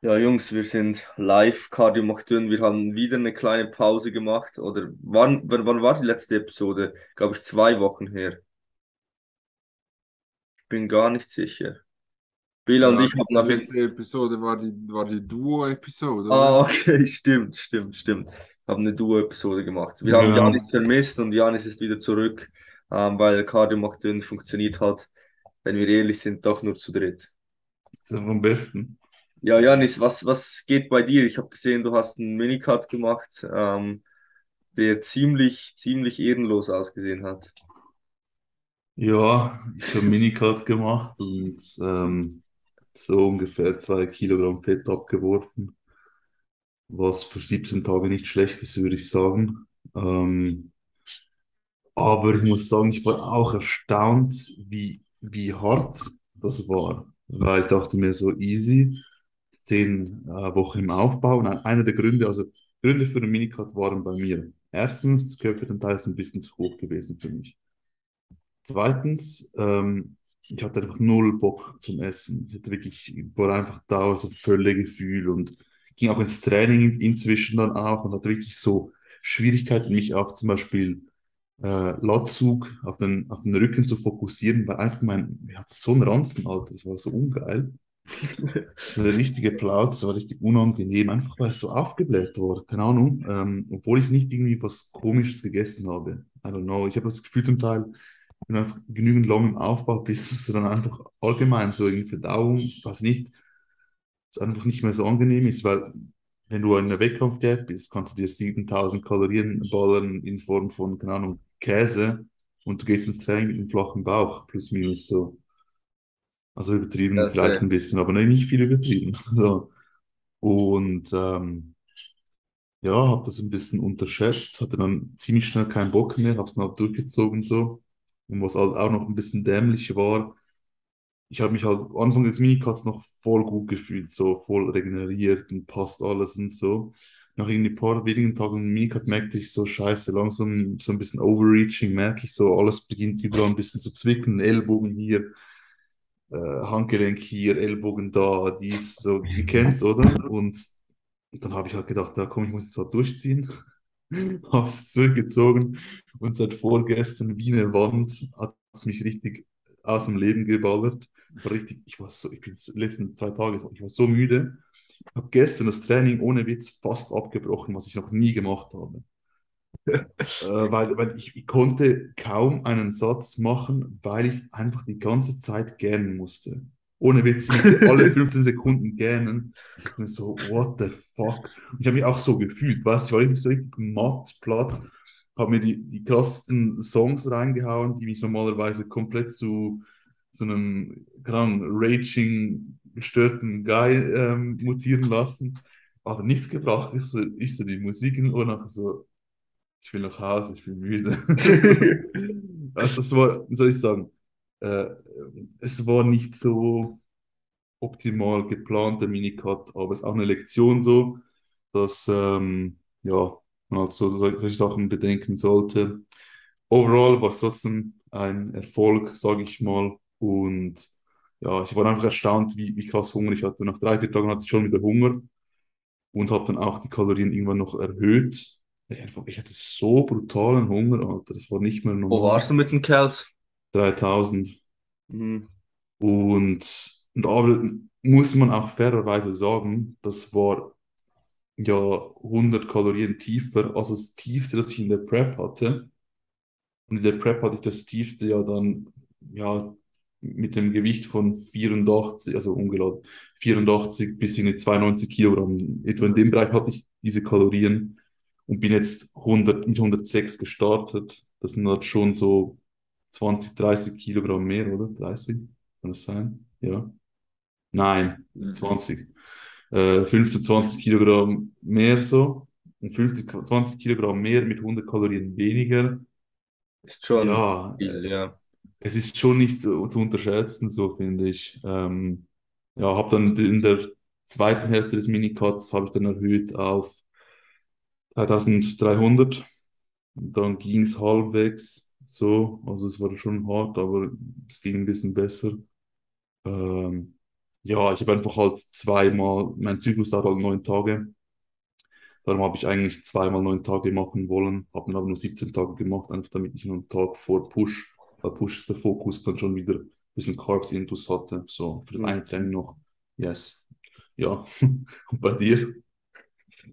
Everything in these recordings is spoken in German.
Ja, Jungs, wir sind live Cardio macht dünn. Wir haben wieder eine kleine Pause gemacht. Oder wann, wann, wann war die letzte Episode? Glaube ich, zwei Wochen her. Ich bin gar nicht sicher. Bela und Ja, ich das, haben die jeden letzte Episode war die, war die Duo-Episode, Ah, okay, stimmt, stimmt, stimmt. Haben eine Duo-Episode gemacht. Wir haben Genau, Janis vermisst und Janis ist wieder zurück, ähm, weil Cardio macht dünn funktioniert hat, wenn wir ehrlich sind, doch nur zu dritt. ist einfach am besten. Ja, Janis, was, was geht bei dir? Ich habe gesehen, du hast einen Minicut gemacht. Ähm, der ziemlich, ziemlich ehrenlos ausgesehen hat. Ja, ich habe Minicut gemacht und ähm, so ungefähr zwei Kilogramm Fett abgeworfen, was für 17 Tage nicht schlecht ist, würde ich sagen. Ähm, aber ich muss sagen, ich war auch erstaunt, wie, wie hart das war, weil ich dachte mir so easy, zehn äh, Wochen im Aufbau. Und einer der Gründe, also Gründe für den Minicut waren bei mir. Erstens, das Körperteil ist ein bisschen zu hoch gewesen für mich. Zweitens, ähm, ich hatte einfach null Bock zum Essen. Ich hatte wirklich, ich war einfach da so Völlegefühl und ging auch ins Training inzwischen dann auch und hatte wirklich so Schwierigkeiten, mich auf zum Beispiel äh, Latzug auf den, auf den Rücken zu fokussieren, weil einfach mein, ich hatte so einen Ranzen, Alter, das war so ungeil. Das ist eine richtige Plauze, das war richtig unangenehm, einfach weil es so aufgebläht war, keine Ahnung, ähm, obwohl ich nicht irgendwie was Komisches gegessen habe. I don't know, ich habe das Gefühl zum Teil, wenn du einfach genügend lang im Aufbau bist, dass du dann einfach allgemein so irgendwie Verdauung, weiß nicht, es einfach nicht mehr so angenehm ist, weil wenn du in einer Wettkampfdiät bist, kannst du dir 7000 Kalorien ballern in Form von, keine Ahnung, Käse und du gehst ins Training mit einem flachen Bauch, plus minus so. Also übertrieben Das, vielleicht ein bisschen, aber nicht viel übertrieben. So. Und ähm, ja, habe das ein bisschen unterschätzt, hatte dann ziemlich schnell keinen Bock mehr, habe es dann auch durchgezogen so. Und was halt auch noch ein bisschen dämlich war, ich habe mich halt Anfang des Minicuts noch voll gut gefühlt, so voll regeneriert und passt alles und so. Nach irgendwie paar wenigen Tagen im Minicut merkte ich so, scheiße, langsam so ein bisschen Overreaching, merke ich so, alles beginnt überall ein bisschen zu zwicken, Ellbogen hier, äh, Handgelenk hier, Ellbogen da, dies, so, ihr kennt's, oder? Und dann habe ich halt gedacht, ja komm, ich muss jetzt halt durchziehen. Habe es zurückgezogen und seit vorgestern wie eine Wand hat es mich richtig aus dem Leben geballert. Richtig, ich war so, ich bin die letzten zwei Tage, ich war so müde. Ich habe gestern das Training ohne Witz fast abgebrochen, was ich noch nie gemacht habe. Äh, weil, weil ich, ich konnte kaum einen Satz machen, weil ich einfach die ganze Zeit gähnen musste. Ohne Witz, ich musste alle 15 Sekunden gähnen. Ich mir so, what the fuck? Und ich habe mich auch so gefühlt, weißt du, ich war richtig so richtig matt, platt, habe mir die, die krassesten Songs reingehauen, die mich normalerweise komplett zu, zu einem, keine raging, gestörten Guy ähm, mutieren lassen. Aber nichts gebracht. Ich so, ich so die Musik in den Ohren, so, ich will nach Hause, ich bin müde. Also, es war, wie soll ich sagen, äh, es war nicht so optimal geplanter Minicut, aber es ist auch eine Lektion so, dass ähm, ja, man halt so sol- solche Sachen bedenken sollte. Overall war es trotzdem ein Erfolg, sage ich mal. Und ja, ich war einfach erstaunt, wie, wie krass Hunger ich hatte. Nach drei, vier Tagen hatte ich schon wieder Hunger und habe dann auch die Kalorien irgendwann noch erhöht. Ich, hatte so brutalen Hunger, Alter. Das war nicht mehr Wo normal. warst du mit den Kerls? 3000. Mhm. Und, und aber muss man auch fairerweise sagen, das war ja 100 Kalorien tiefer als das tiefste, das ich in der Prep hatte. Und in der Prep hatte ich das tiefste ja dann ja mit dem Gewicht von 84, also ungeladen, 84 bis in die 92 Kilogramm. Etwa in dem Bereich hatte ich diese Kalorien und bin jetzt 100, mit 106 gestartet. Das sind halt schon so 20, 30 Kilogramm mehr, oder? 30? Kann das sein? Ja. Nein, Mhm. 20. Äh, 15, 20 Kilogramm mehr so. Und 50, 20 Kilogramm mehr mit 100 Kalorien weniger. Ist schon Ja, viel, ja. es ist schon nicht zu, zu unterschätzen, so finde ich. Ähm, ja, habe dann in der zweiten Hälfte des Minicuts habe ich dann erhöht auf 3300. Und dann ging es halbwegs so. Also es war schon hart, aber es ging ein bisschen besser. Ähm, Ja, ich habe einfach halt zweimal, mein Zyklus dauert halt neun Tage. Darum habe ich eigentlich zweimal neun Tage machen wollen, habe dann aber nur 17 Tage gemacht, einfach damit ich einen Tag vor Push, weil Push ist der Fokus, dann schon wieder ein bisschen Carbs intus hatte. So, für das Mhm. eine Training noch. Yes. Ja. Und bei dir?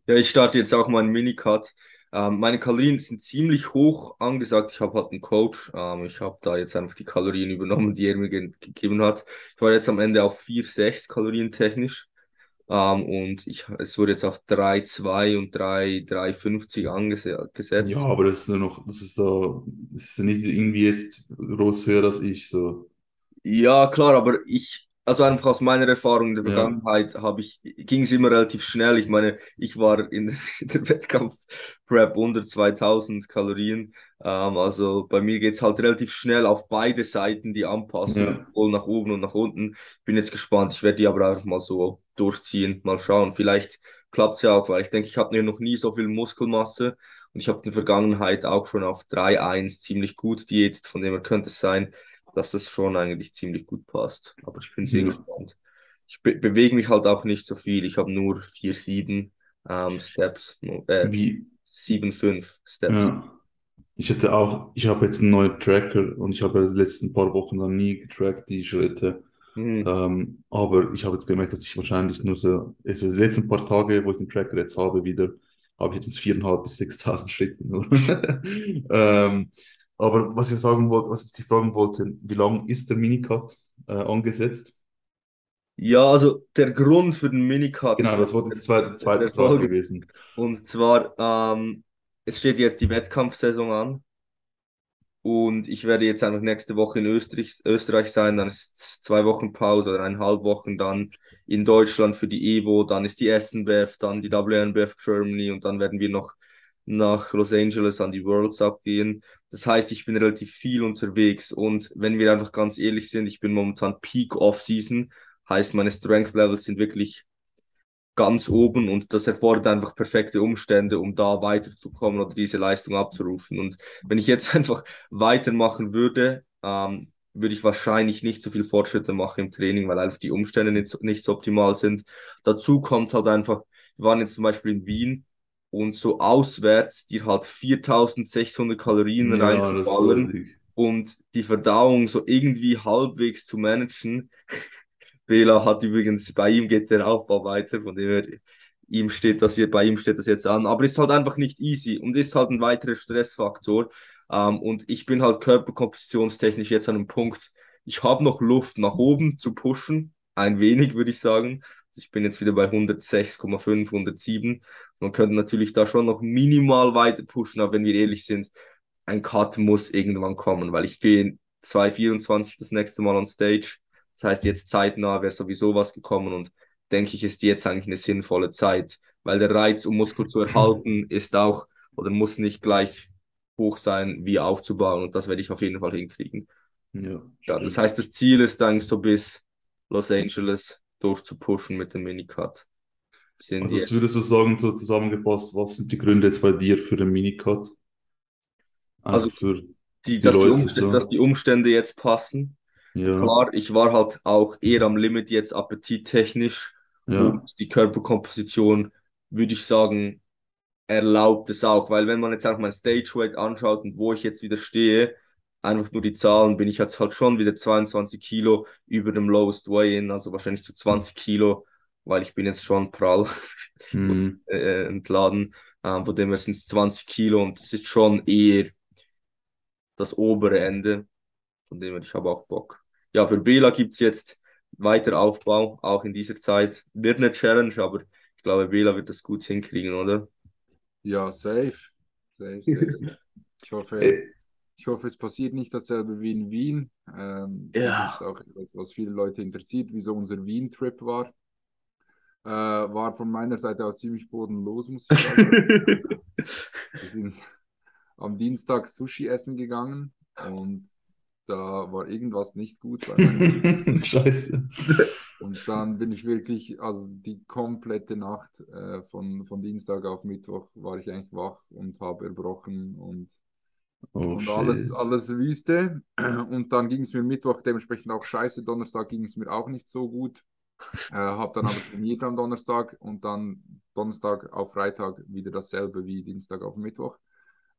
Ja, ich starte jetzt auch mal einen Minicut. Ähm, meine Kalorien sind ziemlich hoch angesagt. Ich habe halt einen Coach. Ähm, ich habe da jetzt einfach die Kalorien übernommen, die er mir ge gegeben hat. Ich war jetzt am Ende auf 4,6 Kalorien technisch. Ähm, und ich, es wurde jetzt auf 3,2 und 3, 3,50 angesetzt. Ja, aber das ist nur noch, das ist da, das ist nicht irgendwie jetzt groß höher als ich, so. Ja, klar, aber ich, also einfach aus meiner Erfahrung in der Ja. Vergangenheit habe ich, ging es immer relativ schnell. Ich meine, ich war in, in der Wettkampf-Prep unter 2000 Kalorien. Ähm, also bei mir geht es halt relativ schnell auf beide Seiten die Anpassung, Ja. sowohl nach oben und nach unten. Ich bin jetzt gespannt. Ich werde die aber einfach mal so durchziehen, mal schauen. Vielleicht klappt es ja auch, weil ich denke, ich habe noch nie so viel Muskelmasse und ich habe in der Vergangenheit auch schon auf 3-1 ziemlich gut diätet. Von dem her könnte es sein, dass das schon eigentlich ziemlich gut passt. Aber ich bin sehr Ja. gespannt. Ich be bewege mich halt auch nicht so viel. Ich habe nur 4, 7 ähm, Steps, äh, Wie, 7, 5 Steps. ja. Ich hatte auch, ich habe jetzt einen neuen Tracker und ich habe die letzten paar Wochen noch nie getrackt, die Schritte. Mhm. Ähm, aber ich habe jetzt gemerkt, dass ich wahrscheinlich nur so, also die letzten paar Tage, wo ich den Tracker jetzt habe, wieder, habe ich jetzt 4.500 bis 6.000 Schritte nur. ähm, aber was ich sagen wollte, was ich dich fragen wollte, wie lang ist der Minicut äh, angesetzt? Ja, also der Grund für den Minicut Genau, das war die zweite, zweite Frage gewesen. Und zwar, ähm, es steht jetzt die Wettkampfsaison an. Und ich werde jetzt einfach nächste Woche in Österreich, Österreich sein, dann ist zwei Wochen Pause oder eineinhalb Wochen dann in Deutschland für die Evo, dann ist die SNBF, dann die WNBF Germany und dann werden wir noch nach Los Angeles an die Worlds abgehen. Das heißt, ich bin relativ viel unterwegs und wenn wir einfach ganz ehrlich sind, ich bin momentan Peak Off-Season, heißt meine Strength Levels sind wirklich ganz oben und das erfordert einfach perfekte Umstände, um da weiterzukommen oder diese Leistung abzurufen. Und wenn ich jetzt einfach weitermachen würde, ähm, würde ich wahrscheinlich nicht so viel Fortschritte machen im Training, weil einfach die Umstände nicht, nicht so optimal sind. Dazu kommt halt einfach, wir waren jetzt zum Beispiel in Wien und so auswärts dir halt 4600 Kalorien Ja, reinzuballern und die Verdauung so irgendwie halbwegs zu managen. Bela hat übrigens, bei ihm geht der Aufbau weiter, von dem her, ihm steht das hier, bei ihm steht das jetzt an, aber ist halt einfach nicht easy und ist halt ein weiterer Stressfaktor. Ähm, und ich bin halt körperkompositionstechnisch jetzt an einem Punkt, ich habe noch Luft nach oben zu pushen, ein wenig würde ich sagen. Ich bin jetzt wieder bei 106,5, 107. Man könnte natürlich da schon noch minimal weiter pushen, aber wenn wir ehrlich sind, ein Cut muss irgendwann kommen, weil ich gehe in 2024 das nächste Mal on Stage. Das heißt, jetzt zeitnah wäre sowieso was gekommen und denke ich, ist jetzt eigentlich eine sinnvolle Zeit, weil der Reiz, um Muskel zu erhalten, ist auch oder muss nicht gleich hoch sein, wie aufzubauen und das werde ich auf jeden Fall hinkriegen. Ja, Ja, das heißt, das Ziel ist eigentlich so bis Los Angeles durchzupushen mit dem Minicut. Sind Also, würdest du sagen, so zusammengefasst, was sind die Gründe jetzt bei dir für den Minicut? Also Einfach für die, die dass die Leute Umstände, dass so. die Umstände jetzt passen. Ja, Klar, ich war halt auch eher am Limit jetzt appetittechnisch ja, und die Körperkomposition, würde ich sagen, erlaubt es auch, weil wenn man jetzt einfach mein Stage Weight anschaut und wo ich jetzt wieder stehe, einfach nur die Zahlen, bin ich jetzt halt schon wieder 22 Kilo über dem Lowest Weigh-In, also wahrscheinlich zu 20 Kilo, weil ich bin jetzt schon prall hm, äh, entladen. Ähm, von dem her sind es 20 Kilo und das ist schon eher das obere Ende. Von dem her, ich habe auch Bock. Ja, für Bela gibt es jetzt weiter Aufbau, auch in dieser Zeit. Wird eine Challenge, aber ich glaube, Bela wird das gut hinkriegen, oder? Ja, safe. Safe, safe, safe. Ich hoffe, Äh, ich hoffe, es passiert nicht dasselbe wie in Wien. Ähm, Ja. Das ist auch etwas, was viele Leute interessiert, wieso unser Wien-Trip war. Äh, war von meiner Seite aus ziemlich bodenlos, muss ich sagen. Wir sind am Dienstag Sushi essen gegangen und da war irgendwas nicht gut Scheiße. Und dann bin ich wirklich, also die komplette Nacht äh, von, von Dienstag auf Mittwoch war ich eigentlich wach und habe erbrochen und, Oh und alles, shit. alles Wüste. Und dann ging es mir Mittwoch dementsprechend auch scheiße. Donnerstag ging es mir auch nicht so gut. Äh, habe dann aber trainiert am Donnerstag und dann Donnerstag auf Freitag wieder dasselbe wie Dienstag auf Mittwoch.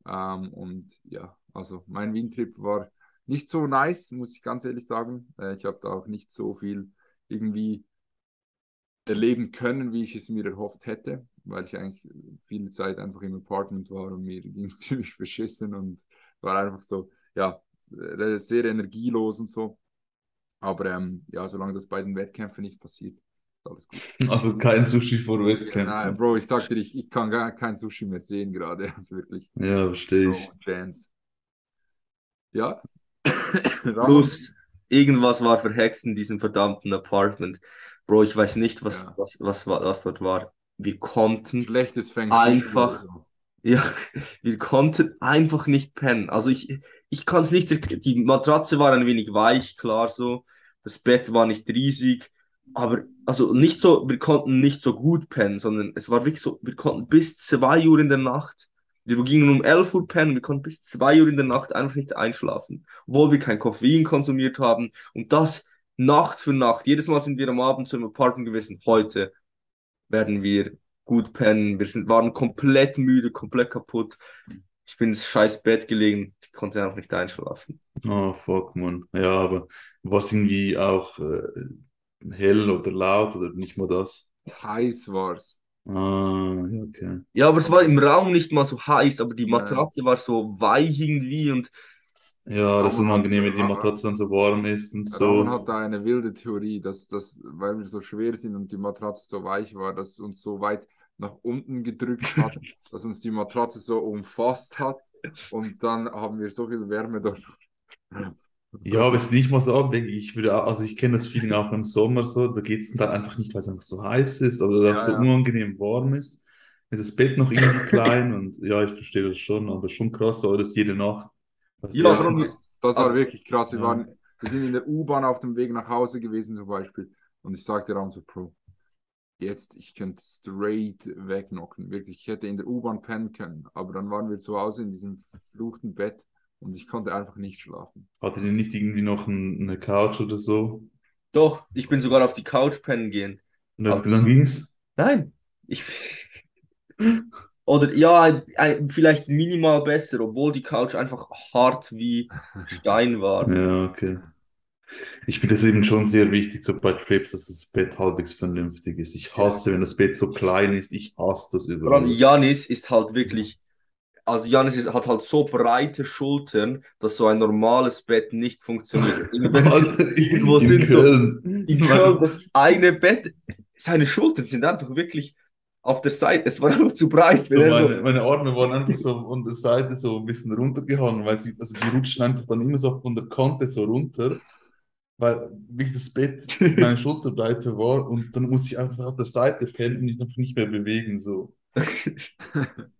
Ähm, und ja, also mein Wien-Trip war nicht so nice, muss ich ganz ehrlich sagen. Äh, ich habe da auch nicht so viel irgendwie erleben können, wie ich es mir erhofft hätte, weil ich eigentlich viele Zeit einfach im Apartment war und mir ging es ziemlich beschissen und war einfach so, ja, sehr energielos und so. Aber ähm, ja, solange das bei den Wettkämpfen nicht passiert, ist alles gut. Also kein Sushi vor Wettkämpfen. Nein, Bro, ich sag dir, ich, ich kann gar kein Sushi mehr sehen gerade. Also wirklich. Ja, verstehe ich. Chance. Ja. Plus, irgendwas war verhext in diesem verdammten Apartment. Bro, ich weiß nicht, was, Ja. was, was, was, was dort war. Wir konnten Einfach. so. Ja, wir konnten einfach nicht pennen. Also ich, ich kann es nicht, die Matratze war ein wenig weich, klar so. Das Bett war nicht riesig, aber also nicht so, wir konnten nicht so gut pennen, sondern es war wirklich so, wir konnten bis zwei Uhr in der Nacht, wir gingen um 11 Uhr pennen, wir konnten bis zwei Uhr in der Nacht einfach nicht einschlafen, obwohl wir kein Koffein konsumiert haben und das Nacht für Nacht. Jedes Mal sind wir am Abend zu einem Apartment gewesen. Heute werden wir gut pennen. Wir sind, waren komplett müde, komplett kaputt. Ich bin ins scheiß Bett gelegen. Ich konnte einfach nicht einschlafen. Oh, fuck, man. Ja, aber war es irgendwie auch äh, hell oder laut oder nicht mal das? Heiß war's. Ah, ja, okay. Ja, aber es war im Raum nicht mal so heiß, aber die. Matratze war so weich irgendwie und Ja, das ist unangenehm, wenn die Ra- Matratze dann so warm ist und so. hat da eine wilde Theorie, dass, dass, weil wir so schwer sind und die Matratze so weich war, dass es uns so weit nach unten gedrückt hat, dass uns die Matratze so umfasst hat und dann haben wir so viel Wärme dort. Ja, aber es ist nicht mal so abwegig. Ich würde, auch- also ich kenne das Feeling auch im Sommer so, da geht es dann einfach nicht, weil es einfach so heiß ist oder Ja, so ja. unangenehm warm ist. Ist das Bett noch irgendwie klein und ja, ich verstehe das schon, aber schon krass, so das jede Nacht. Was Ja, darum- Das, das war wirklich krass. Wir, Ja. waren, wir sind in der U-Bahn auf dem Weg nach Hause gewesen zum Beispiel und ich sagte Raum so, Bro, jetzt, ich könnte straight wegknocken. Wirklich, ich hätte in der U-Bahn pennen können, aber dann waren wir zu Hause in diesem verfluchten Bett und ich konnte einfach nicht schlafen. Hattet ihr nicht irgendwie noch ein, eine Couch oder so? doch, ich bin sogar auf die Couch pennen gehen. Und dann, dann ging's? Nein, ich. Oder ja, vielleicht minimal besser, obwohl die Couch einfach hart wie Stein war. Ja, okay. Ich finde es eben schon sehr wichtig, so bei Trips, dass das Bett halbwegs vernünftig ist. Ich hasse, wenn das Bett so klein ist. Ich hasse das überall. Janis ist halt wirklich, also Janis ist, hat halt so breite Schultern, dass so ein normales Bett nicht funktioniert. Wenn Alter, irgendwo in sind so, Köln. in Köln, das eine Bett, seine Schultern sind einfach wirklich auf der Seite, es war einfach zu breit. So meine, so, meine Arme waren einfach so an der Seite so ein bisschen runtergehangen, weil sie, also die rutschen einfach dann immer so von der Kante so runter, weil wirklich das Bett meine Schulterbreite war und dann musste ich einfach auf der Seite pennen und mich einfach nicht mehr bewegen. So.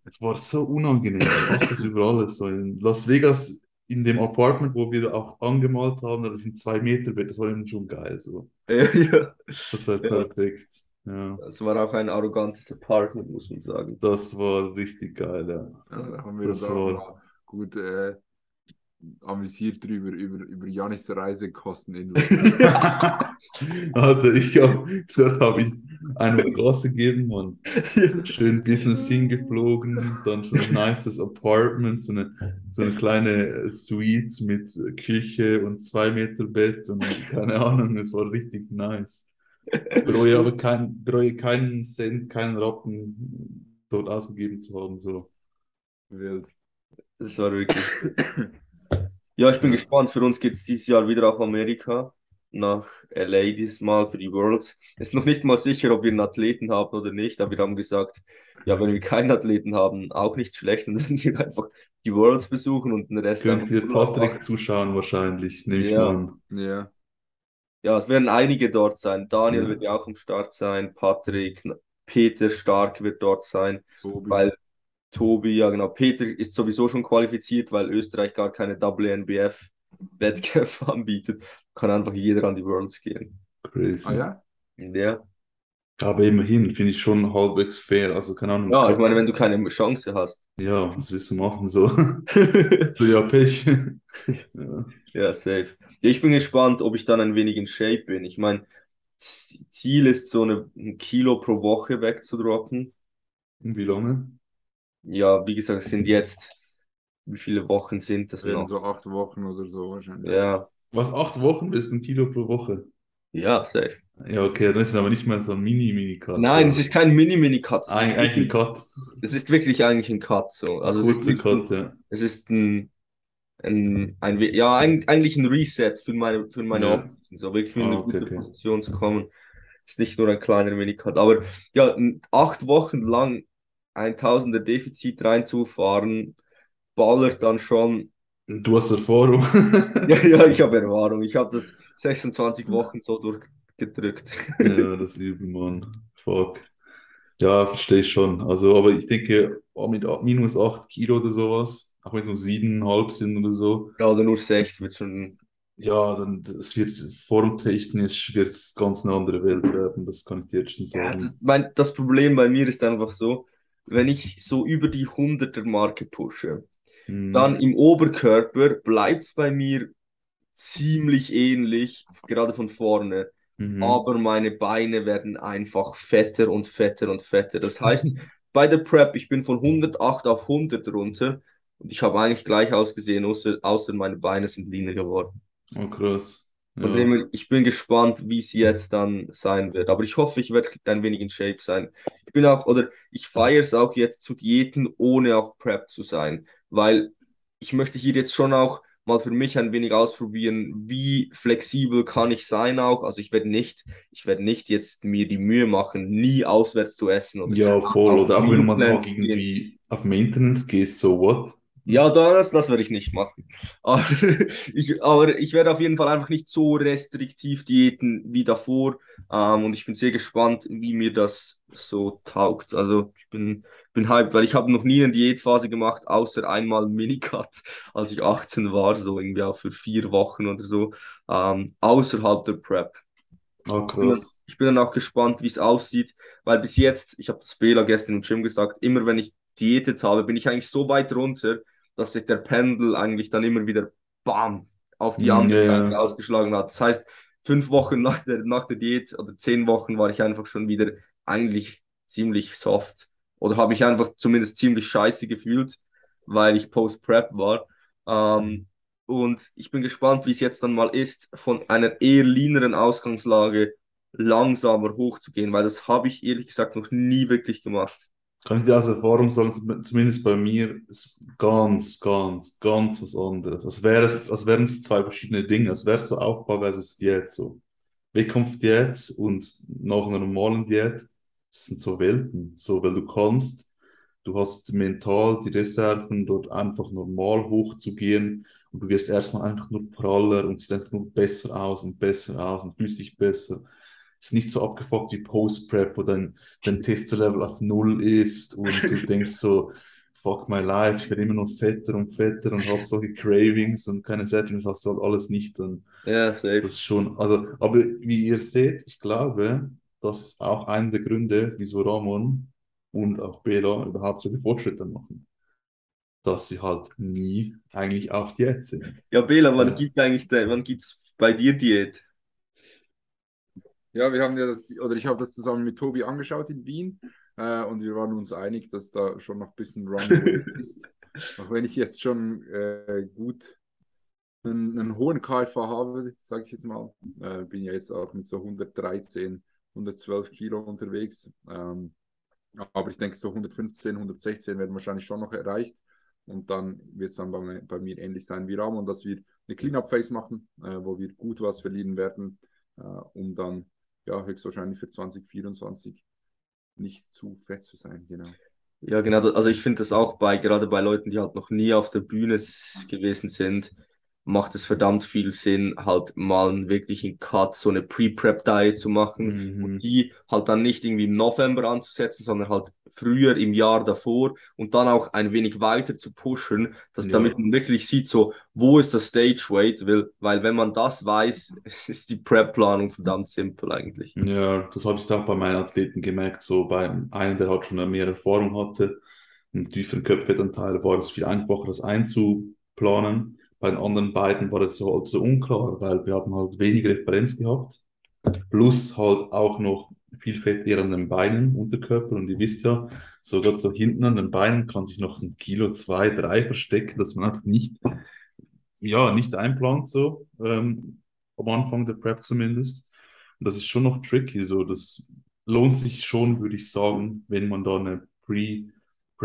Es war so unangenehm. Ich hasse das über alles. So in Las Vegas, in dem Apartment, wo wir auch angemalt haben, das sind zwei Meter Bett, das war eben schon geil. So. ja, Das war Ja. perfekt. Ja, das war auch ein arrogantes Apartment, muss man sagen. das war richtig geil, ja. Ja, da haben wir Das uns auch war- gut äh, amüsiert drüber, über, über Janis Reisekosten in Alter, ich glaube, dort habe ich einen Gas gegeben und schön Business hingeflogen, dann schon ein nices Apartment, so eine, so eine kleine Suite mit Küche und zwei Meter Bett und keine Ahnung, es war richtig nice. Bereue aber kein, bereue keinen Cent, keinen Rappen dort ausgegeben zu haben, so. Wild. Das war wirklich. Ja, ich bin gespannt. Für uns geht es dieses Jahr wieder auf Amerika, nach LA diesmal für die Worlds. Es ist noch nicht mal sicher, ob wir einen Athleten haben oder nicht, aber wir haben gesagt, ja, wenn wir keinen Athleten haben, auch nicht schlecht, und dann wir einfach die Worlds besuchen und den Rest Könnt ihr Patrick machen. zuschauen wahrscheinlich, nehme ich Ja. mal an. Ja. Ja, es werden einige dort sein. Daniel Ja. wird ja auch am Start sein, Patrick, Peter Stark wird dort sein. Tobi. Weil Tobi, ja genau, Peter ist sowieso schon qualifiziert, weil Österreich gar keine WNBF-Wettkämpfe anbietet. Kann einfach jeder an die Worlds gehen. Crazy. ah ja? Ja. Aber immerhin finde ich schon halbwegs fair. Also keine Ahnung. ja, ich meine, wenn du keine Chance hast. Ja, was willst du machen so? So, ja, Pech. Ja. Ja, safe. Ja, ich bin gespannt, ob ich dann ein wenig in Shape bin. Ich meine, Ziel ist, so eine, ein Kilo pro Woche wegzudroppen. Und wie lange? Ja, wie gesagt, es sind jetzt, wie viele Wochen sind das noch? so acht Wochen oder so wahrscheinlich. Ja, Was, acht Wochen bis ein Kilo pro Woche? ja, safe. Ja, okay, dann ist es aber nicht mehr so ein Mini-Mini-Cut. Nein, es ist kein Mini-Mini-Cut. Es Eig- eigentlich ein Cut. Es ist wirklich eigentlich ein Cut. So. Also es ist Kurzer nicht Cut, ein, ja. es ist ein, ein, ein ja, ein, eigentlich ein Reset für meine, für meine Ja. Offseason. So wirklich in Ah, eine okay, gute okay. Position zu kommen. Ist nicht nur ein kleiner Minicut. Aber ja, acht Wochen lang ein Tausender Defizit reinzufahren, ballert dann schon. Du hast Erfahrung. Ja, ja, ich habe Erfahrung. Ich habe das 26 Wochen so durchgedrückt. Ja, das übel, Mann. Fuck. Ja, verstehe ich schon. Also, aber ich denke, oh, mit minus 8 Kilo oder sowas, auch wenn es nur 7,5 sind oder so, Ja, oder nur sechs wird schon. ja, dann es wird formtechnisch wird es ganz eine andere Welt werden, das kann ich dir jetzt schon Ja, sagen. mein, das Problem bei mir ist einfach so, wenn ich so über die 100er-Marke pushe, Mhm. dann im Oberkörper bleibt es bei mir ziemlich ähnlich, gerade von vorne. Mhm. Aber meine Beine werden einfach fetter und fetter und fetter. Das heißt, bei der Prep, ich bin von 108 auf 100 runter und ich habe eigentlich gleich ausgesehen, außer, außer meine Beine sind leaner geworden. Oh, krass. Ja. dem ich bin gespannt, wie es jetzt dann sein wird. Aber ich hoffe, ich werde ein wenig in Shape sein. Ich bin auch, oder ich feiere es auch jetzt zu Diäten, ohne auf Prep zu sein. Weil ich möchte hier jetzt schon auch mal für mich ein wenig ausprobieren, wie flexibel kann ich sein auch. Also ich werde nicht, ich werde nicht jetzt mir die Mühe machen, nie auswärts zu essen oder Ja, voll. Oder auch wenn Meal Tag irgendwie auf Maintenance gehst, so what? Ja, das, das werde ich nicht machen. Aber ich, aber ich werde auf jeden Fall einfach nicht so restriktiv diäten wie davor. Ähm, und ich bin sehr gespannt, wie mir das so taugt. Also ich bin, bin hyped, weil ich habe noch nie eine Diätphase gemacht, außer einmal Minicut, als ich 18 war, so irgendwie auch für vier Wochen oder so, ähm, außerhalb der Prep. Ah, Ich bin, dann, ich bin dann auch gespannt, wie es aussieht, weil bis jetzt, ich habe das Bela gestern im Gym gesagt, immer wenn ich diätet habe, bin ich eigentlich so weit runter, dass sich der Pendel eigentlich dann immer wieder bam auf die Mm, andere ja, Seite ausgeschlagen hat. Das heißt, fünf Wochen nach der, nach der Diät oder zehn Wochen war ich einfach schon wieder eigentlich ziemlich soft oder habe mich einfach zumindest ziemlich scheiße gefühlt, weil ich Post-Prep war. Ähm, und ich bin gespannt, wie es jetzt dann mal ist, von einer eher leaneren Ausgangslage langsamer hochzugehen, weil das habe ich ehrlich gesagt noch nie wirklich gemacht. Kann ich dir aus Erfahrung sagen, zum- zumindest bei mir ist ganz, ganz, ganz was anderes. Als wäre es, als wären es zwei verschiedene Dinge. Als wäre es so Aufbau versus Diät. So. Wettkampfdiät und nach einer normalen Diät, das sind so Welten. So, weil du kannst, du hast mental die Reserven, dort einfach normal hochzugehen und du wirst erstmal einfach nur praller und siehst einfach nur besser aus und besser aus und fühlst dich besser. Ist nicht so abgefuckt wie Post-Prep, wo dein, dein Testosterone auf Null ist und du denkst so, fuck my life, ich werde immer noch fetter und fetter und habe solche Cravings und keine Sättigung, das hast du halt alles nicht. Und Ja, safe. das ist schon, also, aber wie ihr seht, ich glaube, das ist auch einer der Gründe, wieso Ramon und auch Bela überhaupt so viele Fortschritte machen. Dass sie halt nie eigentlich auf Diät sind. Ja, Bela, wann Ja. gibt eigentlich wann gibt's bei dir Diät? Ja, wir haben ja das, oder ich habe das zusammen mit Tobi angeschaut in Wien äh, und wir waren uns einig, dass da schon noch ein bisschen Runway ist. Auch wenn ich jetzt schon äh, gut einen, einen hohen KFA habe, sage ich jetzt mal, äh, bin ja jetzt auch mit so 113, 112 Kilo unterwegs. Ähm, aber ich denke, so 115, 116 werden wahrscheinlich schon noch erreicht. Und dann wird es dann bei, mir- bei mir ähnlich sein wie Ramon, dass wir eine Clean-Up-Phase machen, äh, wo wir gut was verlieren werden, äh, um dann ja höchstwahrscheinlich für 2024 nicht zu fett zu sein. Genau. Ja, genau. Also ich finde das auch bei, gerade bei Leuten, die halt noch nie auf der Bühne gewesen sind, macht es verdammt viel Sinn, halt mal einen wirklichen Cut, so eine Pre-Prep-Diet zu machen Mhm. und die halt dann nicht irgendwie im November anzusetzen, sondern halt früher im Jahr davor und dann auch ein wenig weiter zu pushen, dass Ja. damit man wirklich sieht, so, wo ist das Stage Weight, weil, weil wenn man das weiß, ist die Prep-Planung verdammt simpel eigentlich. Ja, das habe ich auch bei meinen Athleten gemerkt. So bei einem, der halt schon mehr Erfahrung hatte, einen tieferen Körperfettanteil, war es viel einfacher, das einzuplanen. Bei den anderen beiden war so halt so unklar, weil wir haben halt wenig Referenz gehabt. Plus halt auch noch viel Fett eher an den Beinen, Unterkörper. Und ihr wisst ja, sogar so hinten an den Beinen kann sich noch ein Kilo, zwei, drei verstecken, dass man einfach nicht, ja, nicht einplant so, ähm, am Anfang der Prep zumindest. Und das ist schon noch tricky. So, das lohnt sich schon, würde ich sagen, wenn man da eine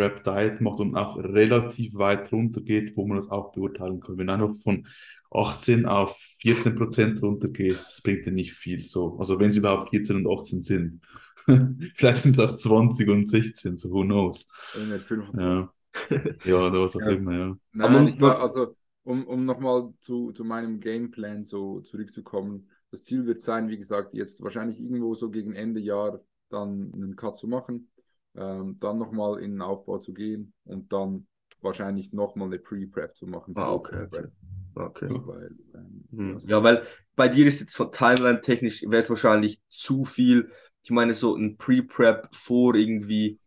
Pre-Prep-Diet macht und auch relativ weit runter geht, wo man das auch beurteilen kann. Wenn einfach von 18 auf 14 Prozent runtergehst, das bringt dir nicht viel. So. Also wenn es überhaupt 14 und 18 sind. Vielleicht sind es auch 20 und 16, so who knows. Nicht 25. Ja, ja oder was auch Ja. immer, ja. Nein, Aber- ich war, also um, um nochmal zu, zu meinem Gameplan so zurückzukommen, das Ziel wird sein, wie gesagt, jetzt wahrscheinlich irgendwo so gegen Ende Jahr dann einen Cut zu machen, ähm, dann nochmal in den Aufbau zu gehen und dann wahrscheinlich nochmal eine Pre-Prep zu machen. Ah, okay, Okay. Weil, ähm, Hm. das Ja, weil bei dir ist jetzt von Timeline technisch wäre es wahrscheinlich zu viel. Ich meine, so ein Pre-Prep vor irgendwie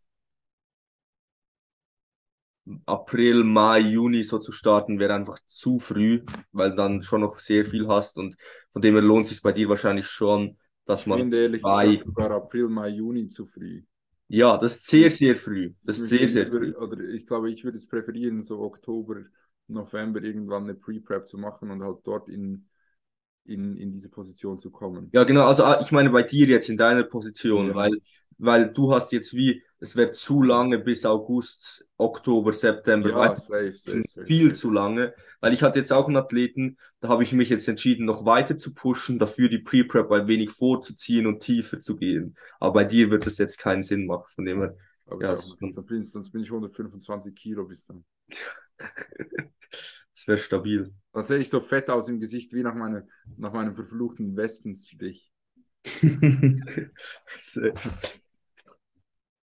April, Mai, Juni so zu starten, wäre einfach zu früh, weil dann schon noch sehr viel hast und von dem her lohnt es sich bei dir wahrscheinlich schon, dass ich man finde zwei, gesagt sogar April, Mai, Juni zu früh. Ja, das ist sehr, sehr früh. Das ist Ich sehr, sehr früh. Oder ich glaube, ich würde es präferieren, so Oktober, November irgendwann eine Pre-Prep zu machen und halt dort in, in, in diese Position zu kommen. Ja, genau, also ah, ich meine bei dir jetzt in deiner Position, Ja. weil, weil du hast jetzt wie, es wäre zu lange bis August, Oktober, September, Ja, weiter safe, safe, safe. viel zu lange, weil ich hatte jetzt auch einen Athleten, da habe ich mich jetzt entschieden, noch weiter zu pushen, dafür die Pre-Prep ein wenig vorzuziehen und tiefer zu gehen. Aber bei dir wird das jetzt keinen Sinn machen, von dem her, Aber Ja, ja, bin ich, sonst bin ich 125 Kilo bis dann. das wäre stabil. Dann sehe ich so fett aus im Gesicht wie nach, meiner, nach meinem verfluchten Wespenstich.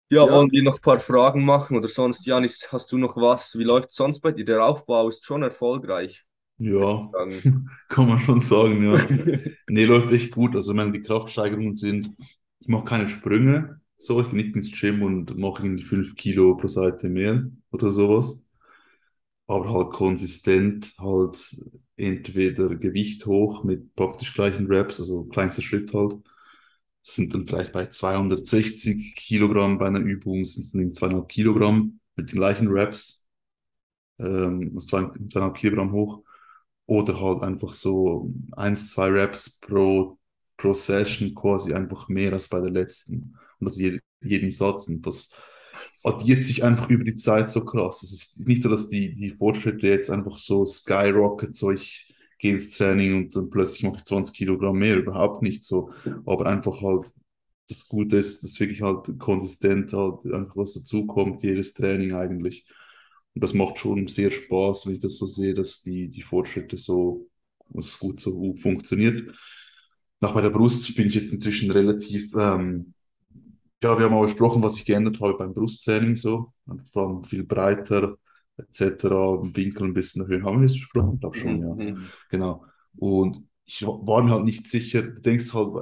Ja, Ja. wollen wir noch ein paar Fragen machen oder sonst, Janis, hast du noch was? Wie läuft es sonst bei dir? Der Aufbau ist schon erfolgreich. Ja, kann man schon sagen, ja. Nee, läuft echt gut. Also, ich meine, die Kraftsteigerungen sind, ich mache keine Sprünge, so, ich gehe nicht ins Gym und mache irgendwie 5 Kilo pro Seite mehr oder sowas. Aber halt konsistent, halt entweder Gewicht hoch mit praktisch gleichen Reps, also kleinster Schritt halt. Sind dann vielleicht bei 260 Kilogramm bei einer Übung, sind es dann zweieinhalb Kilogramm mit den gleichen Reps, ähm, also zwei- zweieinhalb Kilogramm hoch. Oder halt einfach so eins, zwei Reps pro, pro Session quasi einfach mehr als bei der letzten. Und das je, jeden Satz. Und das addiert sich einfach über die Zeit so krass. Es ist nicht so, dass die, die Fortschritte jetzt einfach so skyrocket, so ich gehe ins Training und dann plötzlich mache ich 20 Kilogramm mehr. Überhaupt nicht so. Aber einfach halt das Gute ist, dass wirklich halt konsistent halt einfach was dazukommt, jedes Training eigentlich. Und das macht schon sehr Spaß, wenn ich das so sehe, dass die, die Fortschritte so, was gut so gut funktioniert. Nach bei der Brust bin ich jetzt inzwischen relativ, ähm, ja, wir haben auch besprochen, was ich geändert habe beim Brusttraining so. Vor allem viel breiter, etc. Winkel ein bisschen erhöhen. Haben wir das besprochen? Ich glaube schon, ja. Mhm. Genau. Und ich war mir halt nicht sicher, du denkst halt,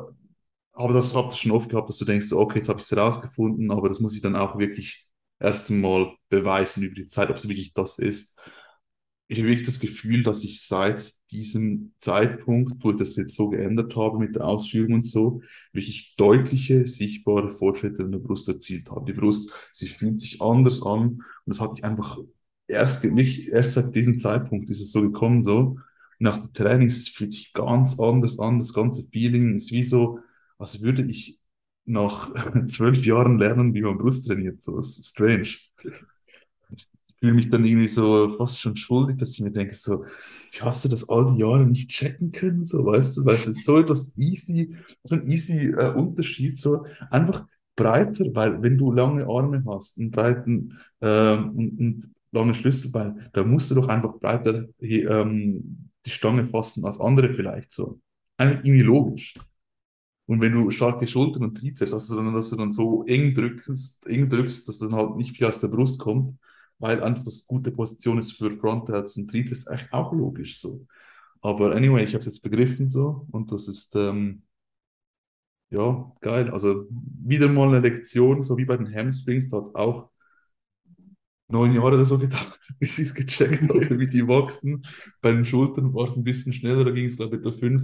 aber das habt ihr schon oft gehabt, dass du denkst, okay, jetzt habe ich es herausgefunden, aber das muss ich dann auch wirklich erst einmal beweisen über die Zeit, ob es wirklich das ist. Ich habe wirklich das Gefühl, dass ich seit diesem Zeitpunkt, wo ich das jetzt so geändert habe mit der Ausführung und so, wirklich deutliche, sichtbare Fortschritte in der Brust erzielt habe. Die Brust, sie fühlt sich anders an und das hatte ich einfach erst, nicht, erst seit diesem Zeitpunkt ist es so gekommen, so. Nach den Trainings fühlt sich ganz anders an, das ganze Feeling ist wie so, als würde ich nach zwölf Jahren lernen, wie man Brust trainiert. So, das ist strange. Ich fühle mich dann irgendwie so fast schon schuldig, dass ich mir denke, so, hast du das all die Jahre nicht checken können? So, weißt du, weißt du, so etwas easy, so ein easy äh, Unterschied, so einfach breiter, weil wenn du lange Arme hast, einen breiten ähm, und, und lange Schlüsselbein, da musst du doch einfach breiter ähm, die Stange fassen als andere vielleicht so. Eigentlich irgendwie logisch. Und wenn du starke Schultern und Trizeps hast, sondern dass du dann so eng drückst, eng drückst, dass dann halt nicht viel aus der Brust kommt, weil einfach das gute Position ist für Frontherz und Trizeps, eigentlich auch logisch so. Aber anyway, ich habe es jetzt begriffen so und das ist ähm, ja geil. Also wieder mal eine Lektion, so wie bei den Hamstrings, da hat es auch neun Jahre oder so gedauert, bis ich es gecheckt habe, wie die wachsen. Bei den Schultern war es ein bisschen schneller, da ging es glaube ich etwa fünf,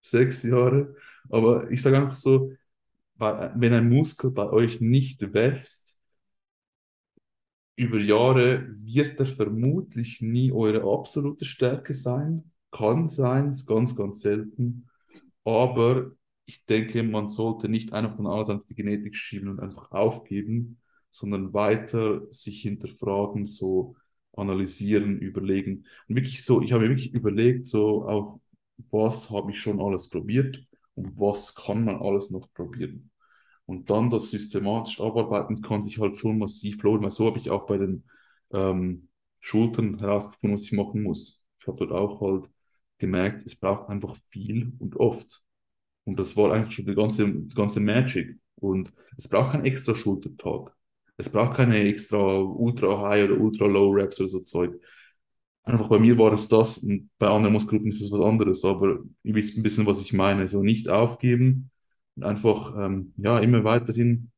sechs Jahre. Aber ich sage einfach so, wenn ein Muskel bei euch nicht wächst, über Jahre wird er vermutlich nie eure absolute Stärke sein. Kann sein, ist ganz, ganz selten. Aber ich denke, man sollte nicht einfach dann alles auf die Genetik schieben und einfach aufgeben, sondern weiter sich hinterfragen, so analysieren, überlegen. Und wirklich so, ich habe mir wirklich überlegt, so auch, was habe ich schon alles probiert und was kann man alles noch probieren. Und dann das systematisch abarbeiten kann sich halt schon massiv lohnen, weil so habe ich auch bei den ähm, Schultern herausgefunden, was ich machen muss. Ich habe dort auch halt gemerkt, es braucht einfach viel und oft. Und das war eigentlich schon die ganze, die ganze Magic. Und es braucht keinen extra Schultertag. Es braucht keine extra Ultra High oder Ultra Low Reps oder so Zeug. Einfach bei mir war es das und bei anderen Muskelgruppen ist es was anderes. Aber ihr wisst ein bisschen, was ich meine. So nicht aufgeben und einfach ähm, ja, immer weiterhin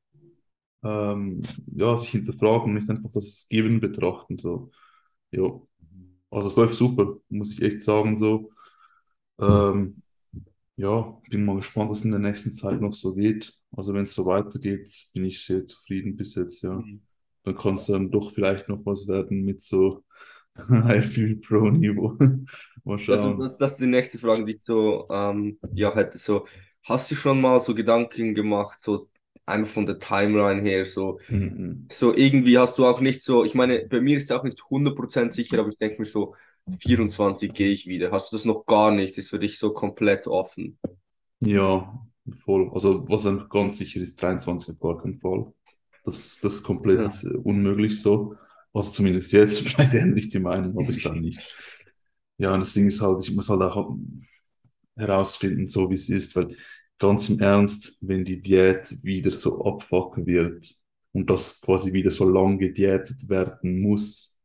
ähm, ja, sich hinterfragen und nicht einfach das Geben betrachten. So. Ja. Also es läuft super, muss ich echt sagen. So. Ähm, ja, bin mal gespannt, was in der nächsten Zeit noch so geht. Also wenn es so weitergeht, bin ich sehr zufrieden bis jetzt, ja. Mhm. Dann kann es dann doch vielleicht noch was werden mit so Highfield Pro Niveau. Mal Ja, das, schauen. das, das ist die nächste Frage, die ich so, ähm, ja, hätte. So, hast du schon mal so Gedanken gemacht, so einfach von der Timeline her, so, Mhm. so irgendwie hast du auch nicht so, ich meine, bei mir ist es auch nicht 100% sicher, aber ich denke mir so, 24 gehe ich wieder. Hast du das noch gar nicht? Ist für dich so komplett offen? Ja, voll. Also was einfach ganz sicher ist, 23 auf gar keinen Fall. Das, das ist komplett Ja. unmöglich so. Also zumindest jetzt, vielleicht ändere ich die Meinung, aber ich glaube nicht. Ja, und das Ding ist halt, ich muss halt auch herausfinden, so wie es ist, weil ganz im Ernst, wenn die Diät wieder so abfucken wird und das quasi wieder so lang gediätet werden muss,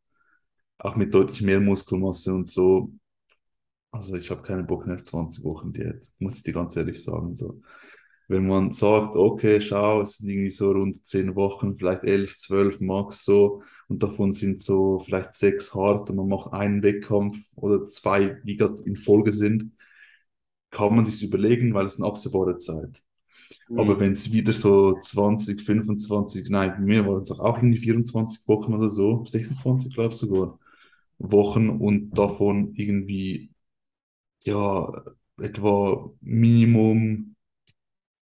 auch mit deutlich mehr Muskelmasse und so, also ich habe keinen Bock mehr auf 20 Wochen Diät, muss ich dir ganz ehrlich sagen, so. Wenn man sagt, okay, schau, es sind irgendwie so rund 10 Wochen, vielleicht 11, 12 max so, und davon sind so vielleicht sechs hart und man macht einen Wettkampf oder zwei, die gerade in Folge sind, kann man sich überlegen, weil es eine absehbare Zeit. Aber Mhm. wenn es wieder so 20, 25, nein, bei mir waren es auch irgendwie 24 Wochen oder so, 26 glaube ich sogar, Wochen und davon irgendwie, ja, etwa Minimum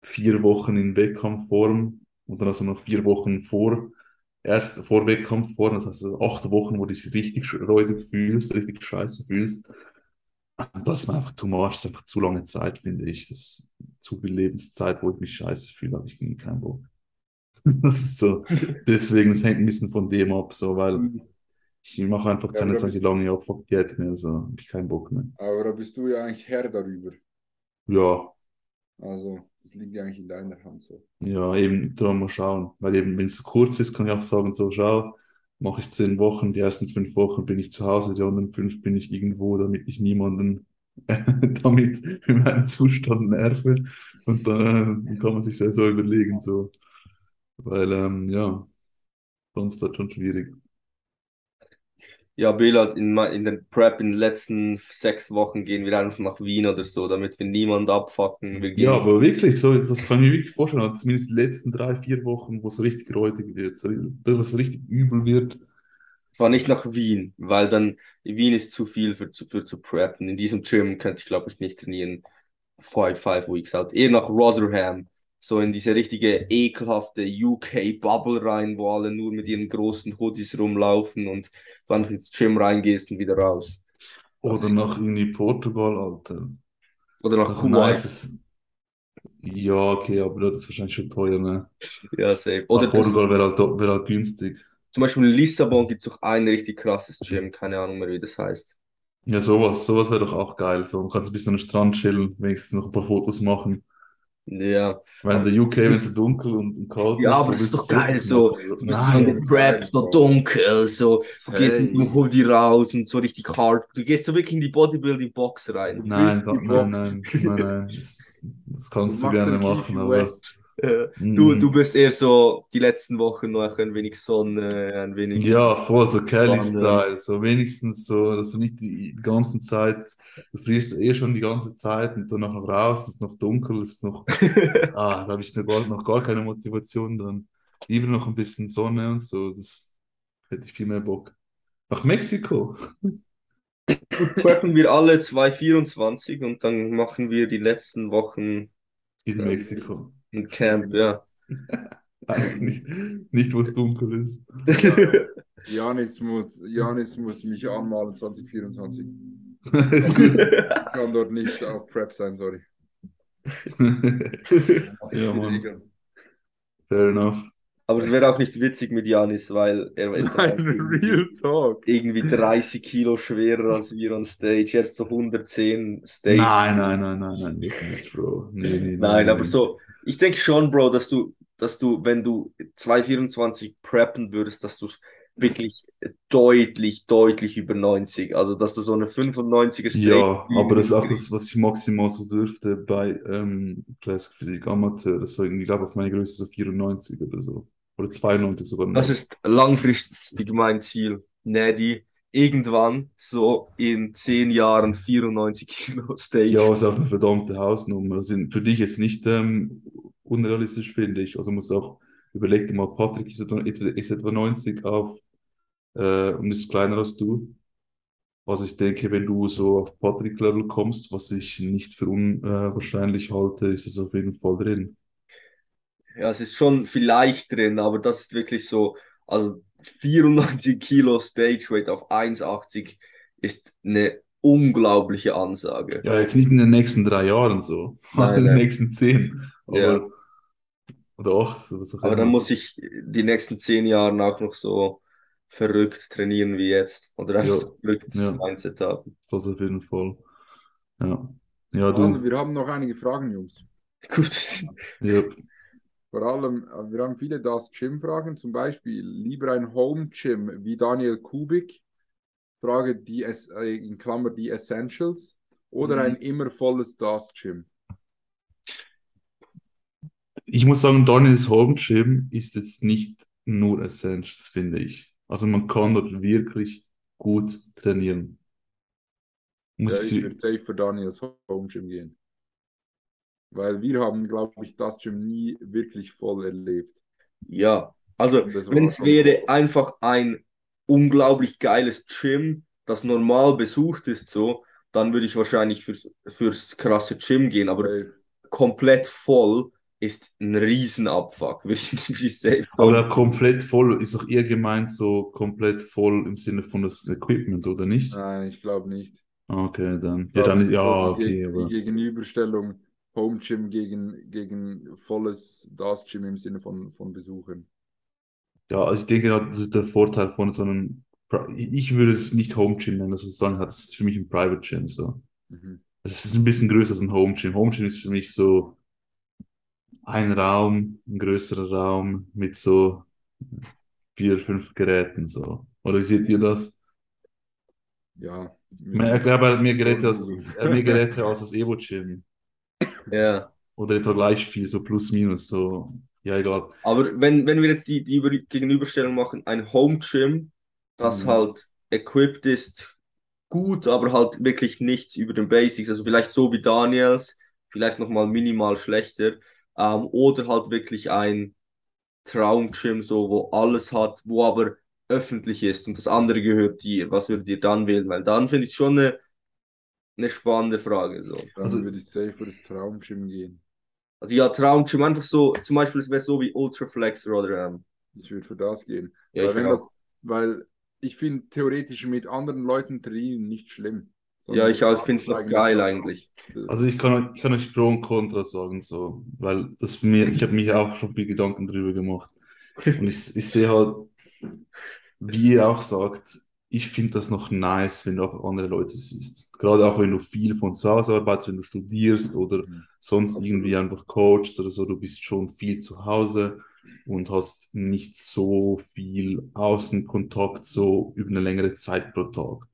vier Wochen in Wettkampfform und dann also noch vier Wochen vor, erst vor Wettkampfform, das heißt also acht Wochen, wo du dich richtig räudig fühlst, richtig scheiße fühlst. Das ist einfach too much, einfach zu lange Zeit, finde ich. Das ist zu viel Lebenszeit, wo ich mich scheiße fühle, habe ich irgendwie keinen Bock. Das ist so. Deswegen, es hängt ein bisschen von dem ab, so, weil Mhm. Ich mache einfach Ja, keine solche lange Abfuck-Diät mehr, so habe ich keinen Bock mehr. aber da bist du ja eigentlich Herr darüber. Ja, Also, das liegt ja eigentlich in deiner Hand so. ja, eben, da mal schauen. Weil eben, wenn es so kurz ist, kann ich auch sagen, so, schau, mache ich zehn Wochen, die ersten fünf Wochen bin ich zu Hause, die anderen fünf bin ich irgendwo, damit ich niemanden damit in meinem Zustand nerve. Und dann äh, kann man sich ja so überlegen, so. Weil, ähm, ja, sonst wird schon schwierig. Ja, Bela, in, in den Prep in den letzten sechs Wochen gehen wir einfach nach Wien oder so, damit wir niemand abfucken. Wir Ja, aber wirklich, so, das kann ich mir wirklich vorstellen, also zumindest die letzten drei, vier Wochen, wo es richtig räudig wird, so, was richtig übel wird. zwar nicht nach Wien, weil dann Wien ist zu viel für, zu- für zu preppen. In diesem Gym könnte ich, glaube ich, nicht trainieren. Five, five weeks out. Eher nach Rotherham. So in diese richtige ekelhafte UK-Bubble rein, wo alle nur mit ihren großen Hoodies rumlaufen und du einfach ins Gym reingehst und wieder raus. Also, Oder nach irgendwie Portugal, Alter. oder nach Kuwait. nice. Ja, okay, aber das ist wahrscheinlich schon teuer, ne? Ja, safe. Oder Nach Portugal wäre halt, wäre halt günstig. zum Beispiel in Lissabon gibt es auch ein richtig krasses Gym, keine Ahnung mehr, wie das heißt. Ja, sowas, sowas wäre doch auch geil. So, man kann so ein bisschen am Strand chillen, wenigstens noch ein paar Fotos machen. Ja. Weil in der UK, wenn es so dunkel und, und kalt Ja, ist, aber das ist du doch geil, so, du bist so in der Nein, Prep, so dunkel, so, du gehst mit dem. Hoodie raus und so richtig hard, du gehst so wirklich in die Bodybuilding-Box rein. nein, da, nein, Box. nein, nein, nein, das, das Du kannst du machst gerne machen, aber West. Äh, du, Mm. du bist eher so die letzten Wochen noch ein wenig Sonne, ein wenig. Ja, voll so. Kelly-Style, so wenigstens so, dass du nicht die, die ganze Zeit, du frierst eh schon die ganze Zeit und dann noch raus, es ist noch dunkel, es ist noch, ah, da habe ich noch gar, noch gar keine Motivation, dann lieber noch ein bisschen Sonne und so, das hätte ich viel mehr Bock. Nach Mexiko? Treffen wir alle 224 und dann machen wir die letzten Wochen In Ja. Mexiko. Ein Camp, ja. Einfach nicht, nicht wo es dunkel ist. Janis muss, Janis muss mich anmalen 2024. ist gut. Ich kann dort nicht auf Prep sein, sorry. ja, Mann, fair enough. Aber es wäre auch nicht witzig mit Janis, weil er ist Nein, irgendwie, real talk. irgendwie 30 Kilo schwerer als wir on Stage. Er ist so 110 Stage. Nein, nein, nein, nein, nein, das nicht, Bro. Nee, nee, Nein, nee, aber so, ich denke schon, Bro, dass du, dass du, wenn du 224 preppen würdest, dass du wirklich deutlich, deutlich über 90, also dass du so eine 95er Stage Ja, aber das ist auch das, was ich maximal so dürfte bei ähm, Classic Physik Amateur. Das war irgendwie, glaube ich, auf meine Größe so 94 oder so. Oder 92 sogar noch. Das ist langfristig mein Ziel. Neddy, irgendwann so in 10 Jahren 94 Kilo Stage. Ja, ist auch eine verdammte Hausnummer. Das sind für dich jetzt nicht ähm, unrealistisch, finde ich. Also muss auch, überleg dir mal, Patrick ist etwa, ist etwa 90 auf äh, und ist kleiner als du. Also ich denke, wenn du so auf Patrick-Level kommst, was ich nicht für unwahrscheinlich halte, ist es auf jeden Fall drin. Ja, es ist schon vielleicht drin, aber das ist wirklich so, also 94 Kilo Stage Weight auf 1,80 ist eine unglaubliche Ansage. Ja, jetzt nicht in den nächsten drei Jahren so, Nein, in den nein. nächsten zehn, aber Ja. Oder acht, oder was auch Aber dann muss ich die nächsten 10 Jahre auch noch so verrückt trainieren wie jetzt. Oder einfach Ja, so ein verrücktes ja. Mindset haben. Das auf jeden Fall. Ja, ja, Also, du, wir haben noch einige Fragen, Jungs. Gut. ja, Vor allem, äh, wir haben viele Das Gym-Fragen, zum Beispiel lieber ein Home-Gym wie Daniel Kubik, Frage die es, äh, in Klammer die Essentials, oder Mhm. ein immer volles Das Gym. Ich muss sagen, Daniels Home Gym ist jetzt nicht nur Essentials, finde ich. Also man kann dort wirklich gut trainieren. Muss Ja, ich, würde safe für Daniels Home-Gym gehen. Weil wir haben, glaube ich, das Gym nie wirklich voll erlebt. Ja, also wenn es wäre einfach ein unglaublich geiles Gym, das normal besucht ist, so, dann würde ich wahrscheinlich fürs, fürs krasse Gym gehen, aber Safe. komplett voll ist ein Riesenabfuck, würde ich, aber sagen. da komplett voll ist auch eher gemeint so komplett voll im Sinne von das Equipment, oder nicht? Nein, ich glaube nicht. Ah, Okay, dann. Ja, dann ist, ja, die, okay, aber. die Gegenüberstellung Home Gym gegen, gegen volles Das Gym im Sinne von, von Besuchern. Ja, also ich denke, das ist der Vorteil von so einem. Ich würde es nicht Home Gym nennen, das was hat. Das ist für mich ein Private Gym. So. Mhm. Es ist ein bisschen größer als ein Home Gym. Home Gym ist für mich so ein Raum, ein größerer Raum mit so vier, fünf Geräten. So. Oder wie seht ihr das? Ja, Ich glaube, er hat mehr Geräte er hat mehr Geräte als das Evo Gym. Ja. Oder etwa gleich viel, so plus minus. So. Ja, egal. Aber wenn, wenn wir jetzt die, die Über- Gegenüberstellung machen, ein Home Gym, das Mhm. halt equipped ist, gut, aber halt wirklich nichts über den Basics, also vielleicht so wie Daniels, vielleicht nochmal minimal schlechter, ähm, oder halt wirklich ein Traum-Gym, so, wo alles hat, wo aber öffentlich ist und das andere gehört dir. Was würdet ihr dann wählen? Weil dann finde ich schon eine, eine spannende Frage, so. Dann Also- würde ich safe für das Traum Gym gehen. Also ja, Traum-Gym einfach so, zum Beispiel, es wäre so wie Ultraflex Rotterdam. Ich würde für das gehen. Ja, weil, ich das, weil ich finde theoretisch mit anderen Leuten trainieren nicht schlimm. Ja, ich finde es noch geil eigentlich. Also ich kann, euch- ich kann euch Pro und Contra sagen, so, weil das mir, ich habe mich auch schon viel Gedanken drüber gemacht. Und ich, ich sehe halt, wie ihr auch sagt, ich finde das noch nice, wenn du auch andere Leute siehst. Gerade auch wenn du viel von zu Hause arbeitest, wenn du studierst oder Mhm. sonst irgendwie einfach coachst oder so, du bist schon viel zu Hause und hast nicht so viel Außenkontakt so über eine längere Zeit pro Tag.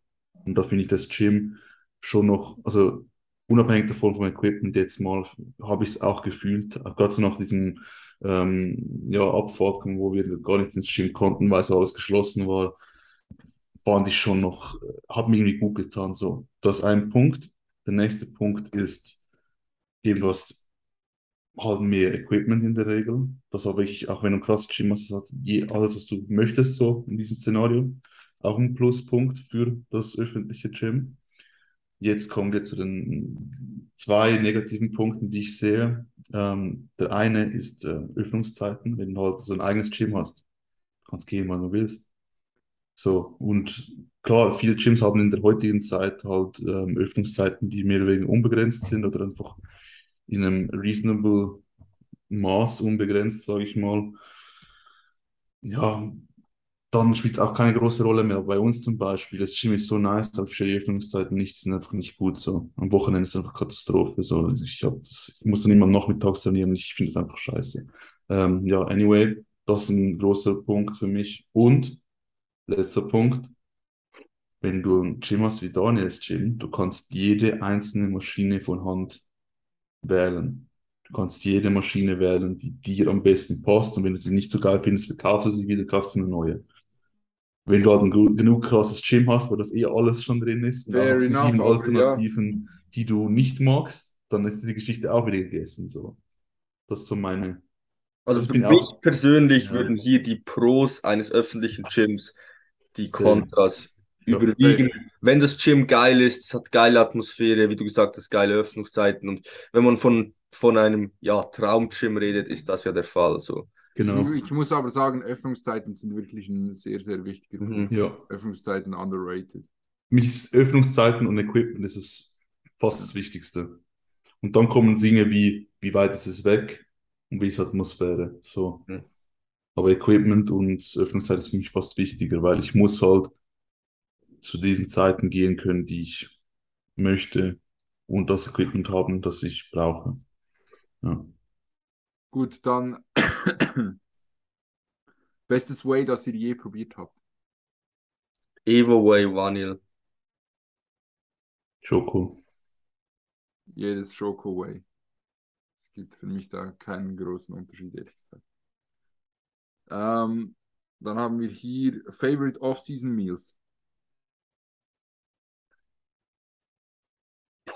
Und da finde ich das Gym schon noch, also unabhängig davon vom Equipment jetzt mal, habe ich es auch gefühlt, gerade so nach diesem ähm, ja, Abfahrt, wo wir gar nicht ins Gym konnten, weil es alles geschlossen war, fand ich schon noch, hat mir irgendwie gut getan. So, das ist ein Punkt. Der nächste Punkt ist, eben du hast halt mehr Equipment in der Regel. Das habe ich, auch wenn du ein krasses Gym hast, das hat alles, was du möchtest, so in diesem Szenario. Auch ein Pluspunkt für das öffentliche Gym. Jetzt kommen wir zu den zwei negativen Punkten, die ich sehe. Ähm, der eine ist äh, Öffnungszeiten, wenn du halt so ein eigenes Gym hast. Du kannst gehen, wann du willst. So, und klar, viele Gyms haben in der heutigen Zeit halt ähm, Öffnungszeiten, die mehr oder weniger unbegrenzt sind oder einfach in einem reasonable Maß unbegrenzt, sage ich mal. Ja, dann spielt es auch keine große Rolle mehr. Bei uns zum Beispiel, das Gym ist so nice, aber für die Öffnungszeiten nicht, sind einfach nicht gut so. Am Wochenende ist es einfach Katastrophe. So. Ich, hab das, ich muss dann immer am Nachmittag trainieren, ich finde es einfach scheiße. Ähm, ja, anyway, das ist ein großer Punkt für mich. Und letzter Punkt, wenn du ein Gym hast wie Daniels Gym, du kannst jede einzelne Maschine von Hand wählen. Du kannst jede Maschine wählen, die dir am besten passt. Und wenn du sie nicht so geil findest, verkaufst du sie wieder, kaufst du eine neue. Wenn du halt ein genug krasses Gym hast, wo das eh alles schon drin ist, und Fair auch die sieben Alternativen, die du nicht magst, dann ist diese Geschichte auch wieder gegessen. So. Das ist so meine. Also für mich auch- persönlich Ja. würden hier die Pros eines öffentlichen Gyms die. Kontras Ja. überwiegen. Wenn das Gym geil ist, es hat geile Atmosphäre, wie du gesagt hast, geile Öffnungszeiten. Und wenn man von, von einem ja, Traumgym redet, ist das ja der Fall. So. Genau. Ich, ich muss aber sagen, Öffnungszeiten sind wirklich ein sehr, sehr wichtiger Punkt. Mhm. Ja. Öffnungszeiten underrated. Für mich ist Öffnungszeiten und Equipment ist es fast das Wichtigste. Und dann kommen Dinge wie, wie weit ist es weg und wie ist Atmosphäre. So. Mhm. Aber Equipment und Öffnungszeit ist für mich fast wichtiger, weil ich muss halt zu diesen Zeiten gehen können, die ich möchte und das Equipment haben, das ich brauche. Ja. Gut, dann bestes Way, das ihr je probiert habt. Evo Way Vanille. Schoko. Jedes Schoko Way. Es gibt für mich da keinen großen Unterschied, ehrlich gesagt. Ähm, dann haben wir hier Favorite Off-Season Meals.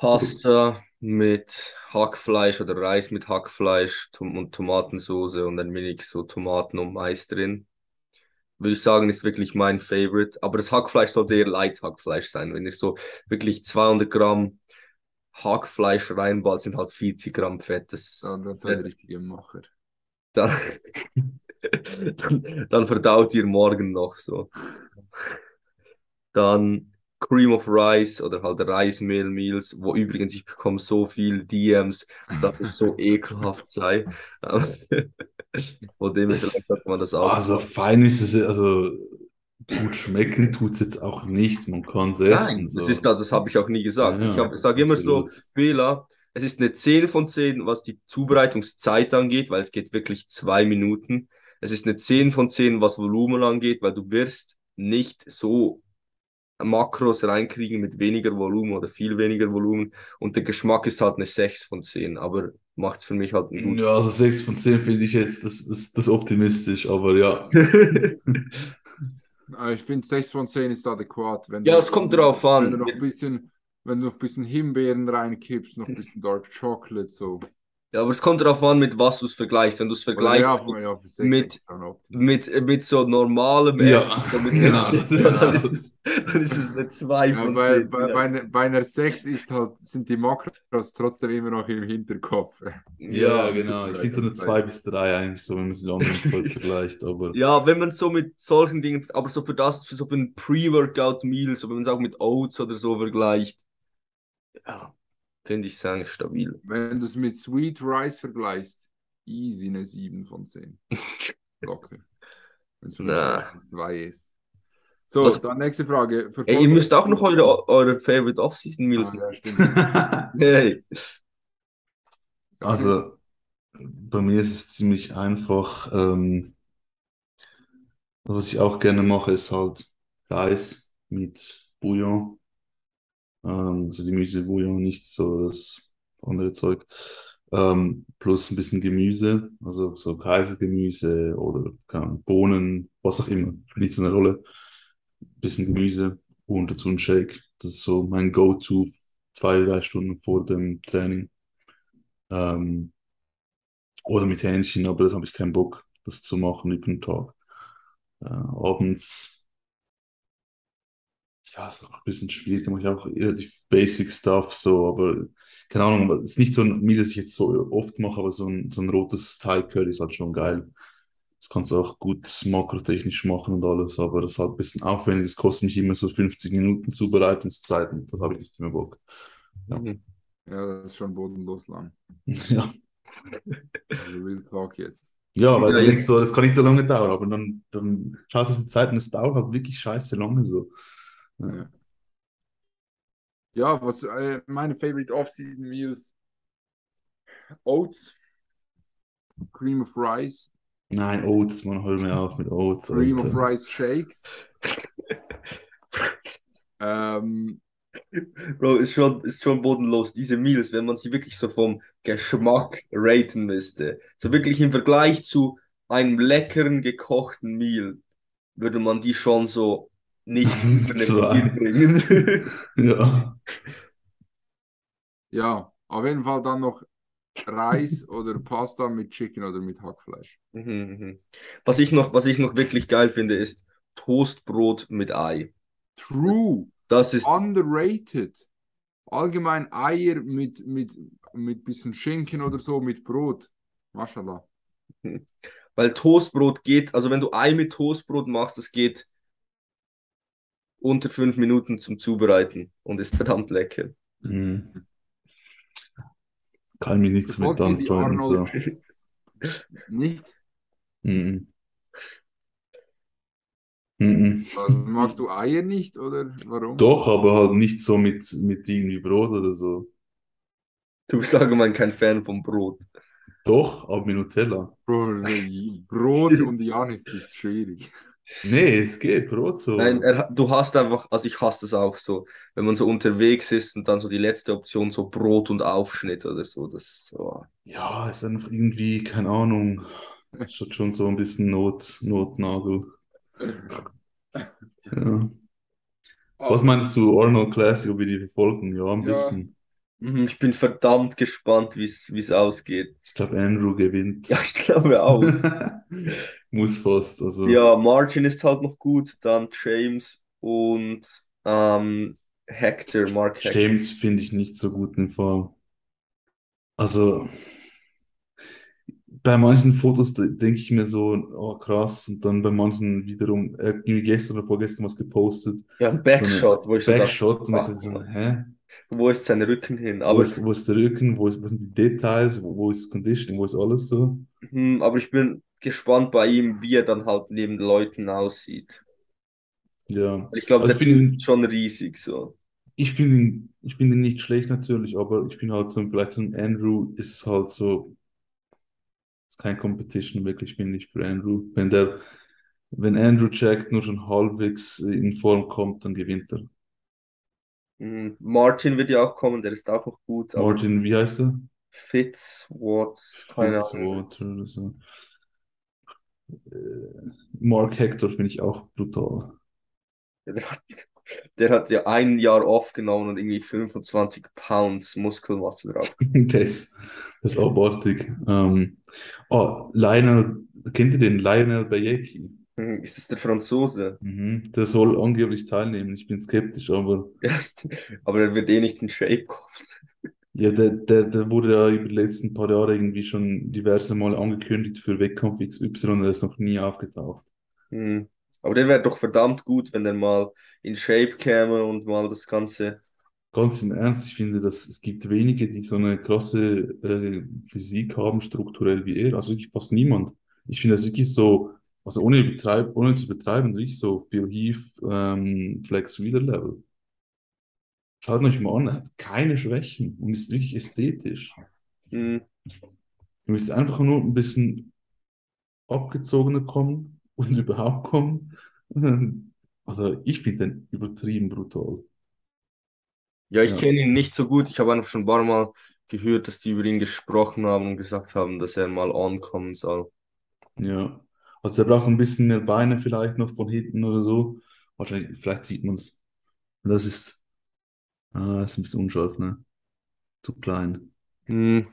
Pasta mit Hackfleisch oder Reis mit Hackfleisch und Tomatensauce und ein wenig so Tomaten und Mais drin. Würde ich sagen, ist wirklich mein Favorite. Aber das Hackfleisch sollte eher Light Hackfleisch sein. Wenn ich so wirklich 200 Gramm Hackfleisch reinballt, sind halt 40 Gramm Fett. Das, Dann, dann seid ihr richtige Macher. dann, dann, dann verdaut ihr morgen noch so. Dann Cream of Rice oder halt Reismehl Meals, wo übrigens ich bekomme so viel DMs, dass es so ekelhaft sei. Von dem Das- vielleicht hat man das auch. Also fein ist es, also gut schmecken tut es jetzt auch nicht. Man kann es essen. Nein, so. das ist da, das habe ich auch nie gesagt. Ja, ich hab- sage immer so. Bela, es ist eine 10 von 10, was die Zubereitungszeit angeht, weil es geht wirklich zwei Minuten. Es ist eine 10 von 10, was Volumen angeht, weil du wirst nicht so Makros reinkriegen mit weniger Volumen oder viel weniger Volumen. Und der Geschmack ist halt eine 6 von 10, aber macht es für mich halt gut. Ja, also 6 von 10 finde ich jetzt das, das, das optimistisch, aber ja. Äh, Ich finde 6 von 10 ist adäquat. Wenn Ja, du- es kommt drauf an. Wenn du noch ein bisschen, wenn du noch ein bisschen Himbeeren reinkippst, noch ein bisschen Dark Chocolate, so. Ja, aber es kommt darauf an, mit was du es vergleichst. Wenn du es vergleichst ja, ja, für 6 mit- mit, mit so normalem Ja, Essen, so mit genau, das ist dann, ist es, dann ist es eine 2 Ja, bei, 10. bei, bei, einer, bei einer 6 ist halt, sind die Makros trotzdem immer noch im Hinterkopf. Ja, Ja, genau. Ich finde so eine 2 bis 3 eigentlich so, wenn man es mit anderen Zeug vergleicht, aber Ja, wenn man so mit solchen Dingen, aber so für das, für so für ein Pre-Workout-Meal, so wenn man es auch mit Oats oder so vergleicht, ja, finde ich es eigentlich stabil. Wenn du es mit Sweet Rice vergleichst, easy eine 7 von 10. Locker. Wenn es Na. 2 ist. So, Was- dann nächste Frage. Ey, ihr müsst auch noch eure, eure Favorite Off-Season-Meals Ah, nehmen. ja, stimmt. Hey. also bei mir ist es ziemlich einfach. Ähm, was ich auch gerne mache, ist halt Reis mit Bouillon. Ähm, also Gemüse, Bouillon, nicht so das andere Zeug. Ähm, plus ein bisschen Gemüse, also so Kaisergemüse oder Ahnung, Bohnen, was auch immer, spielt so eine Rolle. Bisschen Gemüse und dazu ein Shake. Das ist so mein Go-To zwei, drei Stunden vor dem Training. Ähm, oder mit Hähnchen, aber das habe ich keinen Bock, das zu machen über den Tag. Äh, abends, ja, ist auch ein bisschen schwierig, da mache ich auch relativ basic Stuff, so, aber keine Ahnung, es ist nicht so ein Meal, das ich jetzt so oft mache, aber so ein, so ein rotes Thai Curry ist halt schon geil. Das kannst du auch gut makrotechnisch machen und alles, aber das ist halt ein bisschen aufwendig. Das kostet mich immer so 50 Minuten Zubereitungszeit und das habe ich nicht mehr Bock. Ja. Mhm. Ja, das ist schon bodenlos lang. Ja, Also Real Talk jetzt. ja weil Ja, jetzt- so, das kann nicht so lange dauern, aber dann, dann schaust du auf die Zeit und es dauert halt wirklich scheiße lange so. Ja. Ja, was äh, meine favorite Off-Season Meals? Oats, Cream of Rice, Nein, Oats, man, hör mir auf mit Oats. Cream of Alter. Rice Shakes. ähm, Bro, ist schon, ist schon bodenlos, diese Meals, wenn man sie wirklich so vom Geschmack raten müsste. So wirklich im Vergleich zu einem leckeren gekochten Meal würde man die schon so nicht bringen. Ja. ja, auf jeden Fall dann noch Reis oder Pasta mit Chicken oder mit Hackfleisch. Mhm, mhm. Was ich noch, was ich noch wirklich geil finde, ist Toastbrot mit Ei. True, Das ist, underrated. Allgemein Eier mit, mit, mit bisschen Schinken oder so, mit Brot. Mashallah. weil Toastbrot geht, also wenn du Ei mit Toastbrot machst, das geht unter fünf Minuten zum Zubereiten und ist verdammt lecker. Mhm. Kann mich nichts mit anfreunden. So. Nicht? Mhm. Mhm. Also, magst du Eier nicht oder warum? Doch, aber halt nicht so mit, mit irgendwie Brot oder so. Du bist allgemein kein Fan vom Brot. Doch, aber mit Nutella. Bro, Brot und Janis ist schwierig. Nee, es geht, Brot so. Nein, er, du hast einfach, also ich hasse das auch so, wenn man so unterwegs ist und dann so die letzte Option so Brot und Aufschnitt oder so, das so. Ja, ist einfach irgendwie, keine Ahnung. Ist schon- schon so ein bisschen Not, Notnagel. Ja. Was meinst du, Arnold Classic, ob wir die verfolgen? Ja, ein Ja. bisschen. Mhm, Ich bin verdammt gespannt, wie es wie es ausgeht. Ich glaube, Andrew gewinnt. Ja, ich glaube auch. Muss fast. Also, Ja, Margin ist halt noch gut, dann James und ähm, Hector, Mark Hector. James finde ich nicht so gut im Fall. Also, bei manchen Fotos de- denke ich mir so, oh krass, und dann bei manchen wiederum, er hat gestern oder vorgestern was gepostet. Ja, ein Backshot, wo ich so Backshot, ach, dachte so, hä? wo ist sein Rücken hin? Wo Aber, ist, wo ist der Rücken? Wo, ist, wo sind die Details? Wo, wo ist Conditioning? Wo ist alles so? hm, aber ich bin gespannt bei ihm, wie er dann halt neben Leuten aussieht. Ja. Ich glaube, Also der ist schon riesig so. Ich finde ihn, ich finde ihn nicht schlecht natürlich, aber ich finde halt so, vielleicht so ein Andrew ist es halt so, ist kein Competition wirklich, finde ich, für Andrew. Wenn der, wenn Andrew Jack nur schon halbwegs in Form kommt, dann gewinnt er. Hm, Martin wird ja auch kommen, der ist auch noch gut, Martin, wie heißt er? Ahnung. Fitzwater oder so. Äh, Mark Hector finde ich auch brutal. Der hat, der hat ja ein Jahr off genommen und irgendwie 25 Pounds Muskelmasse drauf. Das, das ist abartig. Ähm, oh, Lionel, kennt ihr den Lionel Bayeki? Hm, Ist das der Franzose? Mhm, der soll angeblich teilnehmen. Ich bin skeptisch, aber aber er wird eh nicht in Shape kommen. Ja, der, der, der wurde ja über die letzten paar Jahre irgendwie schon diverse Male angekündigt für Wettkampf XY und er ist noch nie aufgetaucht. Hm. Aber der wäre doch verdammt gut, wenn er mal in Shape käme und mal das Ganze. Ganz im Ernst, ich finde, dass es gibt wenige, die so eine krasse äh, Physik haben, strukturell wie er. Also wirklich fast niemand. Ich finde das wirklich so, also ohne, übertreib, ohne zu betreiben, wirklich so Phil Heath, ähm, Flex Wheeler Level. Schaut euch mal an, er hat keine Schwächen und ist wirklich ästhetisch. Hm. Du müsst einfach nur ein bisschen abgezogener kommen und überhaupt kommen. Also ich finde den übertrieben brutal. Ja, ich Ja. kenne ihn nicht so gut. Ich habe einfach schon ein paar Mal gehört, dass die über ihn gesprochen haben und gesagt haben, dass er mal ankommen soll. Ja. Also der braucht ein bisschen mehr Beine vielleicht noch von hinten oder so. Wahrscheinlich, vielleicht sieht man es. Das ist, ah, ist ein bisschen unscharf, ne? Zu klein. Hm.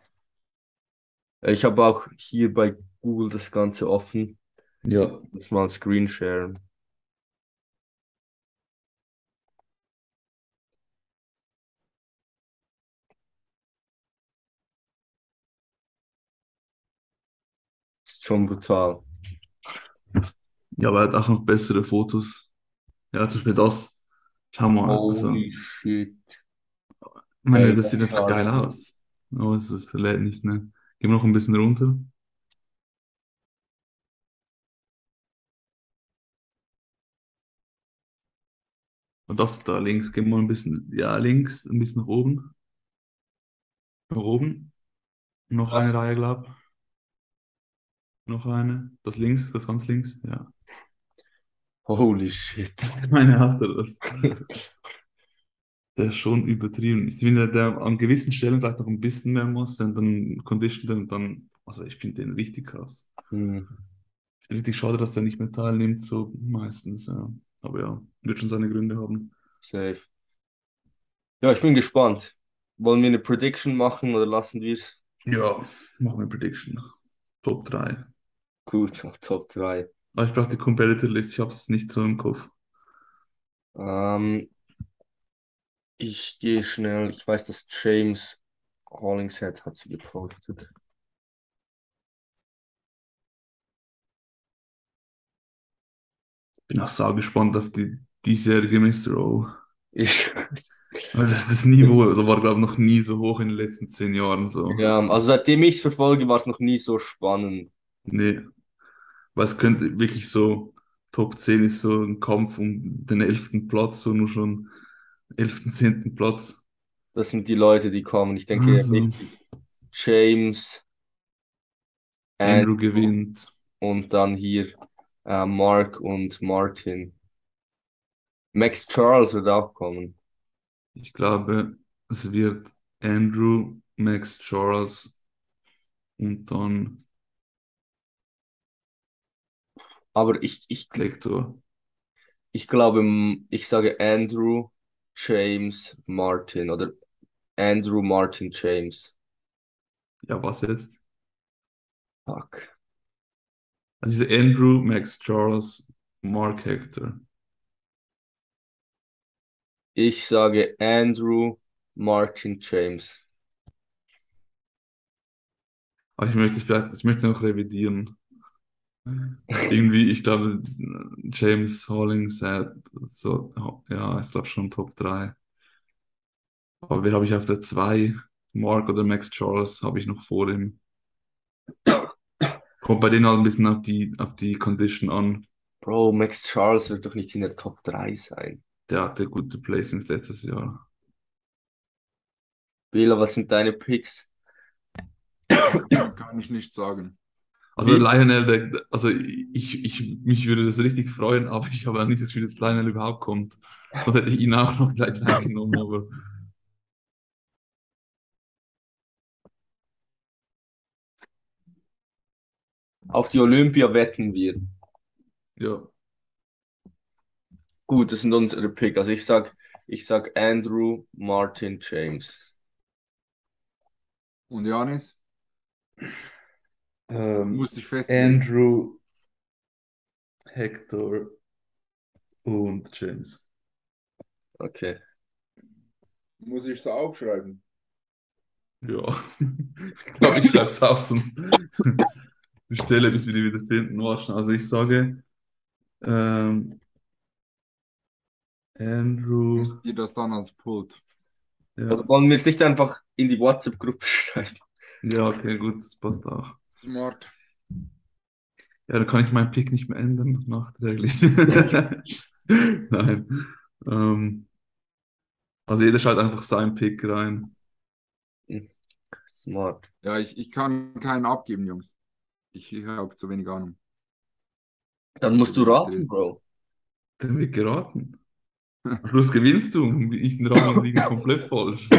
Ich habe auch hier bei Google das Ganze offen. Ja, Jetzt mal Screen sharen. Ist schon brutal. ja, aber er hat auch noch bessere Fotos. Ja, zum Beispiel das. Schau mal, also, Holy shit. ich meine, Ey, das sieht einfach geil aus. Oh, es ist, lädt nicht, ne? Gehen wir noch ein bisschen runter. Und das da links, gehen wir mal ein bisschen, ja, links, ein bisschen nach oben. Nach oben. Noch eine Reihe, glaub. Noch eine. Das links, das ganz links, ja. Holy shit. Meine hat er das. Der ist schon übertrieben. Ich finde, der an gewissen Stellen vielleicht noch ein bisschen mehr muss, denn dann Condition dann, dann also ich finde den richtig krass. Hm, finde richtig schade, dass der nicht mehr teilnimmt, so meistens, ja. Aber ja, wird schon seine Gründe haben. safe. Ja, ich bin gespannt. Wollen wir eine Prediction machen oder lassen wir es? Ja, machen wir Prediction. Top 3. Gut, Top 3. Aber ich brauche die Competitor List, ich habe es nicht so im Kopf. Ähm, ich gehe schnell. Ich weiß, dass James Hollingshead hat sie gepostet. Bin auch sau gespannt auf die diesjährige Mr. O. Ich, Weil das, das Niveau, da war, glaube ich, noch nie so hoch in den letzten zehn Jahren so. ja, also seitdem ich es verfolge, war es noch nie so spannend. Nee, weil es könnte wirklich so, Top 10 ist so ein Kampf um den elften Platz, so nur schon elften, zehnten Platz. Das sind die Leute, die kommen. Ich denke, Also, James, Andrew Andrew gewinnt. und dann hier äh, Mark und Martin. Max Charles wird auch kommen. Ich glaube, es wird Andrew, Max Charles und dann Aber ich, ich, ich glaube, ich sage Andrew, James, Martin oder Andrew, Martin, James. Ja, was jetzt? Fuck. Also Andrew, Max Charles, Mark Hector. Ich sage Andrew, Martin, James. Aber ich möchte vielleicht, ich möchte noch revidieren. Irgendwie, ich glaube, James Hollingshead, so, ja, ich glaube schon Top 3. Aber wer habe ich auf der 2? Mark oder Max Charles habe ich noch vor ihm. Kommt bei denen halt ein bisschen auf die, auf die Condition an. Bro, Max Charles wird doch nicht in der Top 3 sein. Der hatte gute Placings letztes Jahr. Bela, was sind deine Picks? Kann ich nicht sagen. Also Wie? Lionel, der, also ich, ich, mich würde das richtig freuen, aber ich habe auch nicht das Gefühl, dass Lionel überhaupt kommt. Sonst hätte ich ihn auch noch vielleicht reingenommen, aber Auf die Olympia wetten wir. ja. Gut, das sind unsere Picks. Also ich sag, ich sag Andrew, Martin, James. Und Janis, Ähm, musst dich festlegen. Andrew, Hector und James. Okay. Muss ich es aufschreiben? Ja, ich glaube, ich schreibe es auf, sonst die Stelle, bis wir die wieder finden. Also ich sage ähm, Andrew, musst dir das dann als Pult. ja, Oder wollen wir es nicht einfach in die WhatsApp-Gruppe schreiben? ja, okay, gut, das passt auch. Smart. Ja, dann kann ich meinen Pick nicht mehr ändern, nachträglich. Nein. Ähm, also jeder schreibt einfach seinen Pick rein. Smart. Ja, ich, ich kann keinen abgeben, Jungs. Ich, habe zu wenig Ahnung. Dann musst du raten, Bro. Der wird geraten. Am Schluss gewinnst du ich den Rahmen liegen komplett falsch.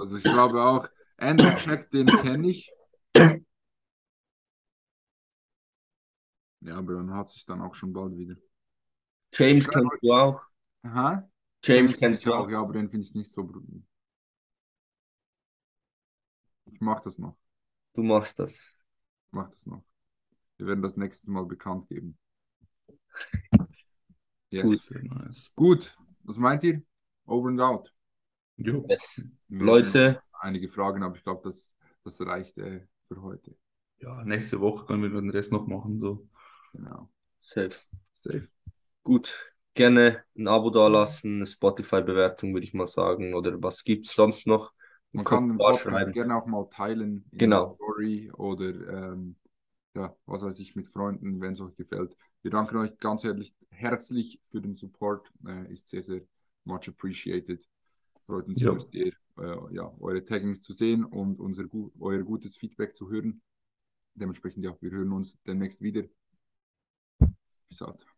Also ich glaube auch, Andrew Jack, den kenne ich. Ja, aber dann hat sich dann auch schon bald wieder. James kennst du auch. Aha. James kenn kennst ich du auch, auch. ja, aber den finde ich nicht so. br- Ich mach das noch. Du machst das. Ich mach das noch. Wir werden das nächstes Mal bekannt geben. Yes. Gut. Nice. Gut. Was meint ihr? Over and out. Jo. Yes. Leute. Einige Fragen, aber ich glaube, das, das reicht äh, für heute. Ja, nächste Woche können wir den Rest noch machen. So. Genau. Safe. Safe. Gut. Gerne ein Abo dalassen, eine Spotify-Bewertung, würde ich mal sagen. Oder was gibt es sonst noch? Einen Man kann den Podcast schreiben. gerne auch mal teilen in Genau. der Story oder ähm, ja, was weiß ich, mit Freunden, wenn es euch gefällt. Wir danken euch ganz herzlich, herzlich für den Support. Äh, ist sehr, sehr much appreciated. Freut uns Ja. sehr, äh, ja, eure Taggings zu sehen und unser, euer gutes Feedback zu hören. Dementsprechend, ja, wir hören uns demnächst wieder. Bis dann.